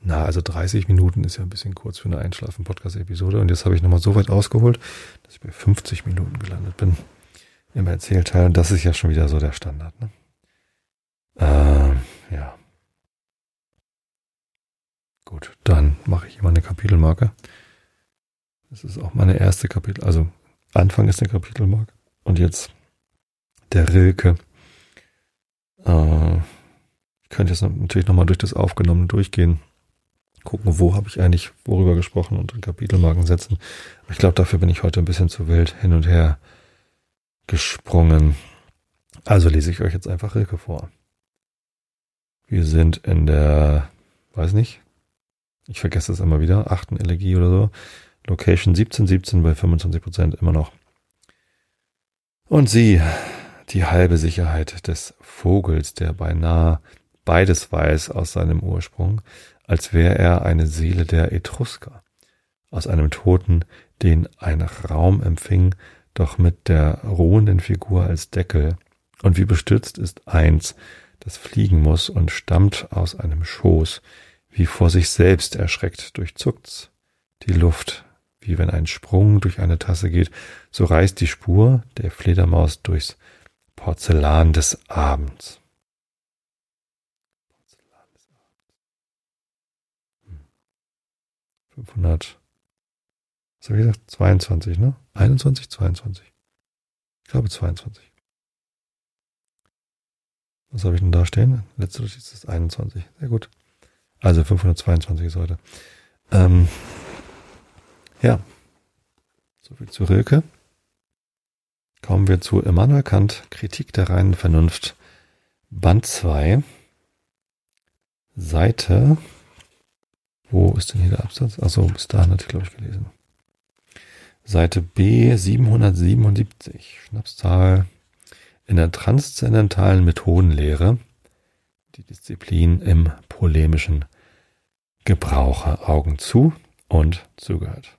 na, also 30 Minuten ist ja ein bisschen kurz für eine Einschlafen-Podcast-Episode. Und jetzt habe ich nochmal so weit ausgeholt, dass ich bei 50 Minuten gelandet bin im Erzählteil. Und das ist ja schon wieder so der Standard. Ne? Ähm, ja. Gut, dann mache ich immer eine Kapitelmarke. Das ist auch meine erste Kapitel. Also Anfang ist eine Kapitelmarke. Und jetzt der Rilke. Äh, ich könnte jetzt natürlich nochmal durch das Aufgenommene durchgehen gucken, wo habe ich eigentlich worüber gesprochen und Kapitelmarken setzen. Ich glaube, dafür bin ich heute ein bisschen zu wild hin und her gesprungen. Also lese ich euch jetzt einfach Rilke vor. Wir sind in der, weiß nicht, ich vergesse es immer wieder, achten Elegie oder so. Location 1717 bei 25 Prozent immer noch. Und sie, die halbe Sicherheit des Vogels, der beinahe beides weiß aus seinem Ursprung, als wäre er eine Seele der Etrusker, aus einem Toten, den ein Raum empfing, doch mit der ruhenden Figur als Deckel, und wie bestürzt ist eins, das fliegen muss und stammt aus einem Schoß, wie vor sich selbst erschreckt durchzuckt's. Die Luft, wie wenn ein Sprung durch eine Tasse geht, so reißt die Spur der Fledermaus durchs Porzellan des Abends. 500, was habe ich gesagt? 22, ne? 21, 22. Ich glaube 22. Was habe ich denn da stehen? Letzte Notiz ist 21. Sehr gut. Also 522 ist heute. Ähm, ja. Soviel zu Rilke. Kommen wir zu Immanuel Kant, Kritik der reinen Vernunft, Band 2, Seite wo ist denn hier der Absatz? Achso, bis dahin hatte ich, glaube ich, gelesen. Seite B 777, Schnapszahl in der transzendentalen Methodenlehre, die Disziplin im polemischen Gebrauche, Augen zu und zugehört.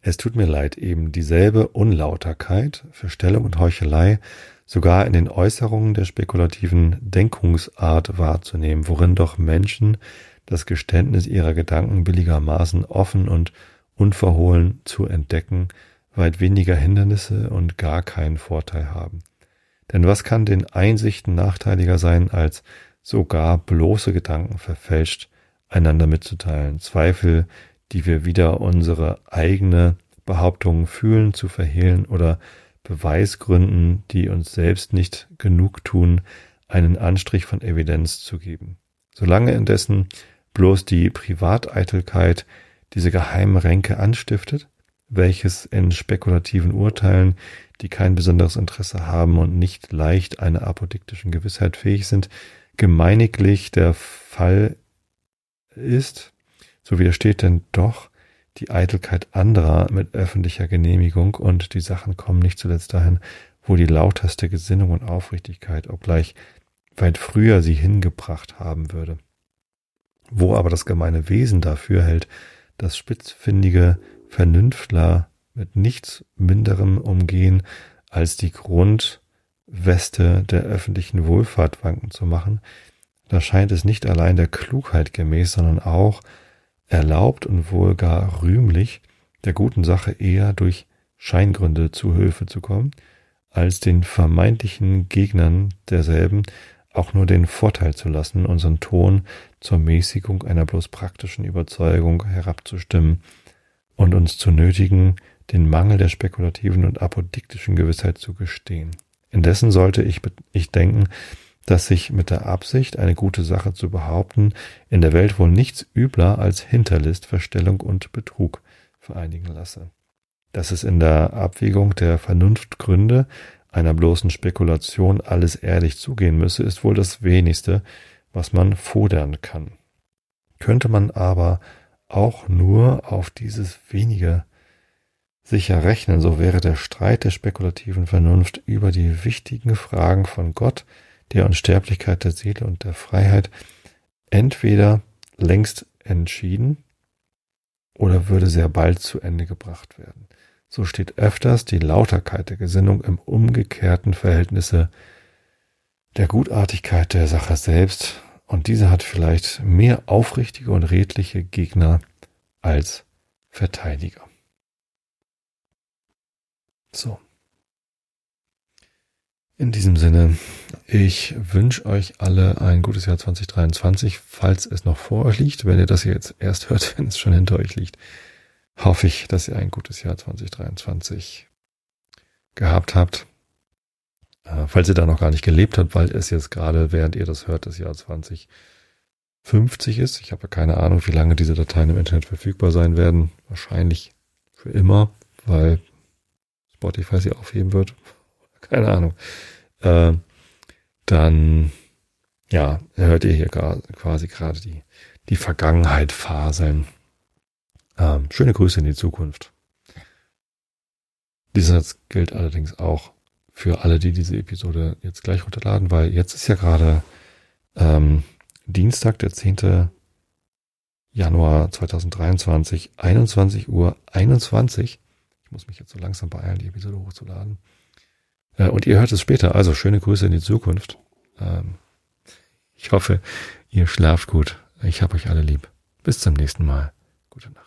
Es tut mir leid, eben dieselbe Unlauterkeit, Verstellung und Heuchelei sogar in den Äußerungen der spekulativen Denkungsart wahrzunehmen, worin doch Menschen das Geständnis ihrer Gedanken billigermaßen offen und unverhohlen zu entdecken, weit weniger Hindernisse und gar keinen Vorteil haben. Denn was kann den Einsichten nachteiliger sein, als sogar bloße Gedanken verfälscht einander mitzuteilen, Zweifel, die wir wieder unsere eigene Behauptungen fühlen, zu verhehlen oder Beweisgründen, die uns selbst nicht genug tun, einen Anstrich von Evidenz zu geben. Solange indessen bloß die Privateitelkeit diese geheimen Ränke anstiftet, welches in spekulativen Urteilen, die kein besonderes Interesse haben und nicht leicht einer apodiktischen Gewissheit fähig sind, gemeiniglich der Fall ist, so widersteht denn doch die Eitelkeit anderer mit öffentlicher Genehmigung und die Sachen kommen nicht zuletzt dahin, wo die lauteste Gesinnung und Aufrichtigkeit, obgleich weit früher sie hingebracht haben würde wo aber das gemeine Wesen dafür hält, dass spitzfindige Vernünftler mit nichts minderem umgehen, als die Grundweste der öffentlichen Wohlfahrt wanken zu machen, da scheint es nicht allein der Klugheit gemäß, sondern auch erlaubt und wohl gar rühmlich, der guten Sache eher durch Scheingründe zu Hilfe zu kommen, als den vermeintlichen Gegnern derselben auch nur den Vorteil zu lassen, unseren Ton zur Mäßigung einer bloß praktischen Überzeugung herabzustimmen und uns zu nötigen, den Mangel der spekulativen und apodiktischen Gewissheit zu gestehen. Indessen sollte ich, ich denken, dass sich mit der Absicht, eine gute Sache zu behaupten, in der Welt wohl nichts übler als Hinterlist, Verstellung und Betrug vereinigen lasse. Dass es in der Abwägung der Vernunftgründe einer bloßen Spekulation alles ehrlich zugehen müsse, ist wohl das wenigste, was man fordern kann. Könnte man aber auch nur auf dieses wenige sicher rechnen, so wäre der Streit der spekulativen Vernunft über die wichtigen Fragen von Gott, der Unsterblichkeit der Seele und der Freiheit entweder längst entschieden oder würde sehr bald zu Ende gebracht werden. So steht öfters die Lauterkeit der Gesinnung im umgekehrten Verhältnisse der Gutartigkeit der Sache selbst, und diese hat vielleicht mehr aufrichtige und redliche Gegner als Verteidiger. So. In diesem Sinne, ich wünsche euch alle ein gutes Jahr 2023, falls es noch vor euch liegt. Wenn ihr das jetzt erst hört, wenn es schon hinter euch liegt, hoffe ich, dass ihr ein gutes Jahr 2023 gehabt habt. Äh, falls ihr da noch gar nicht gelebt habt, weil es jetzt gerade, während ihr das hört, das Jahr 2050 ist. Ich habe keine Ahnung, wie lange diese Dateien im Internet verfügbar sein werden. Wahrscheinlich für immer, weil Spotify sie aufheben wird. Keine Ahnung. Äh, dann, ja, hört ihr hier quasi gerade die, die Vergangenheit faseln. Ähm, schöne Grüße in die Zukunft. Dieser Satz gilt allerdings auch für alle, die diese Episode jetzt gleich runterladen, weil jetzt ist ja gerade ähm, Dienstag, der 10. Januar 2023, 21 Uhr 21 muss mich jetzt so langsam beeilen, die Episode hochzuladen. Äh, und ihr hört es später. Also schöne Grüße in die Zukunft. Ähm, ich hoffe, ihr schlaft gut. Ich habe euch alle lieb. Bis zum nächsten Mal. Gute Nacht.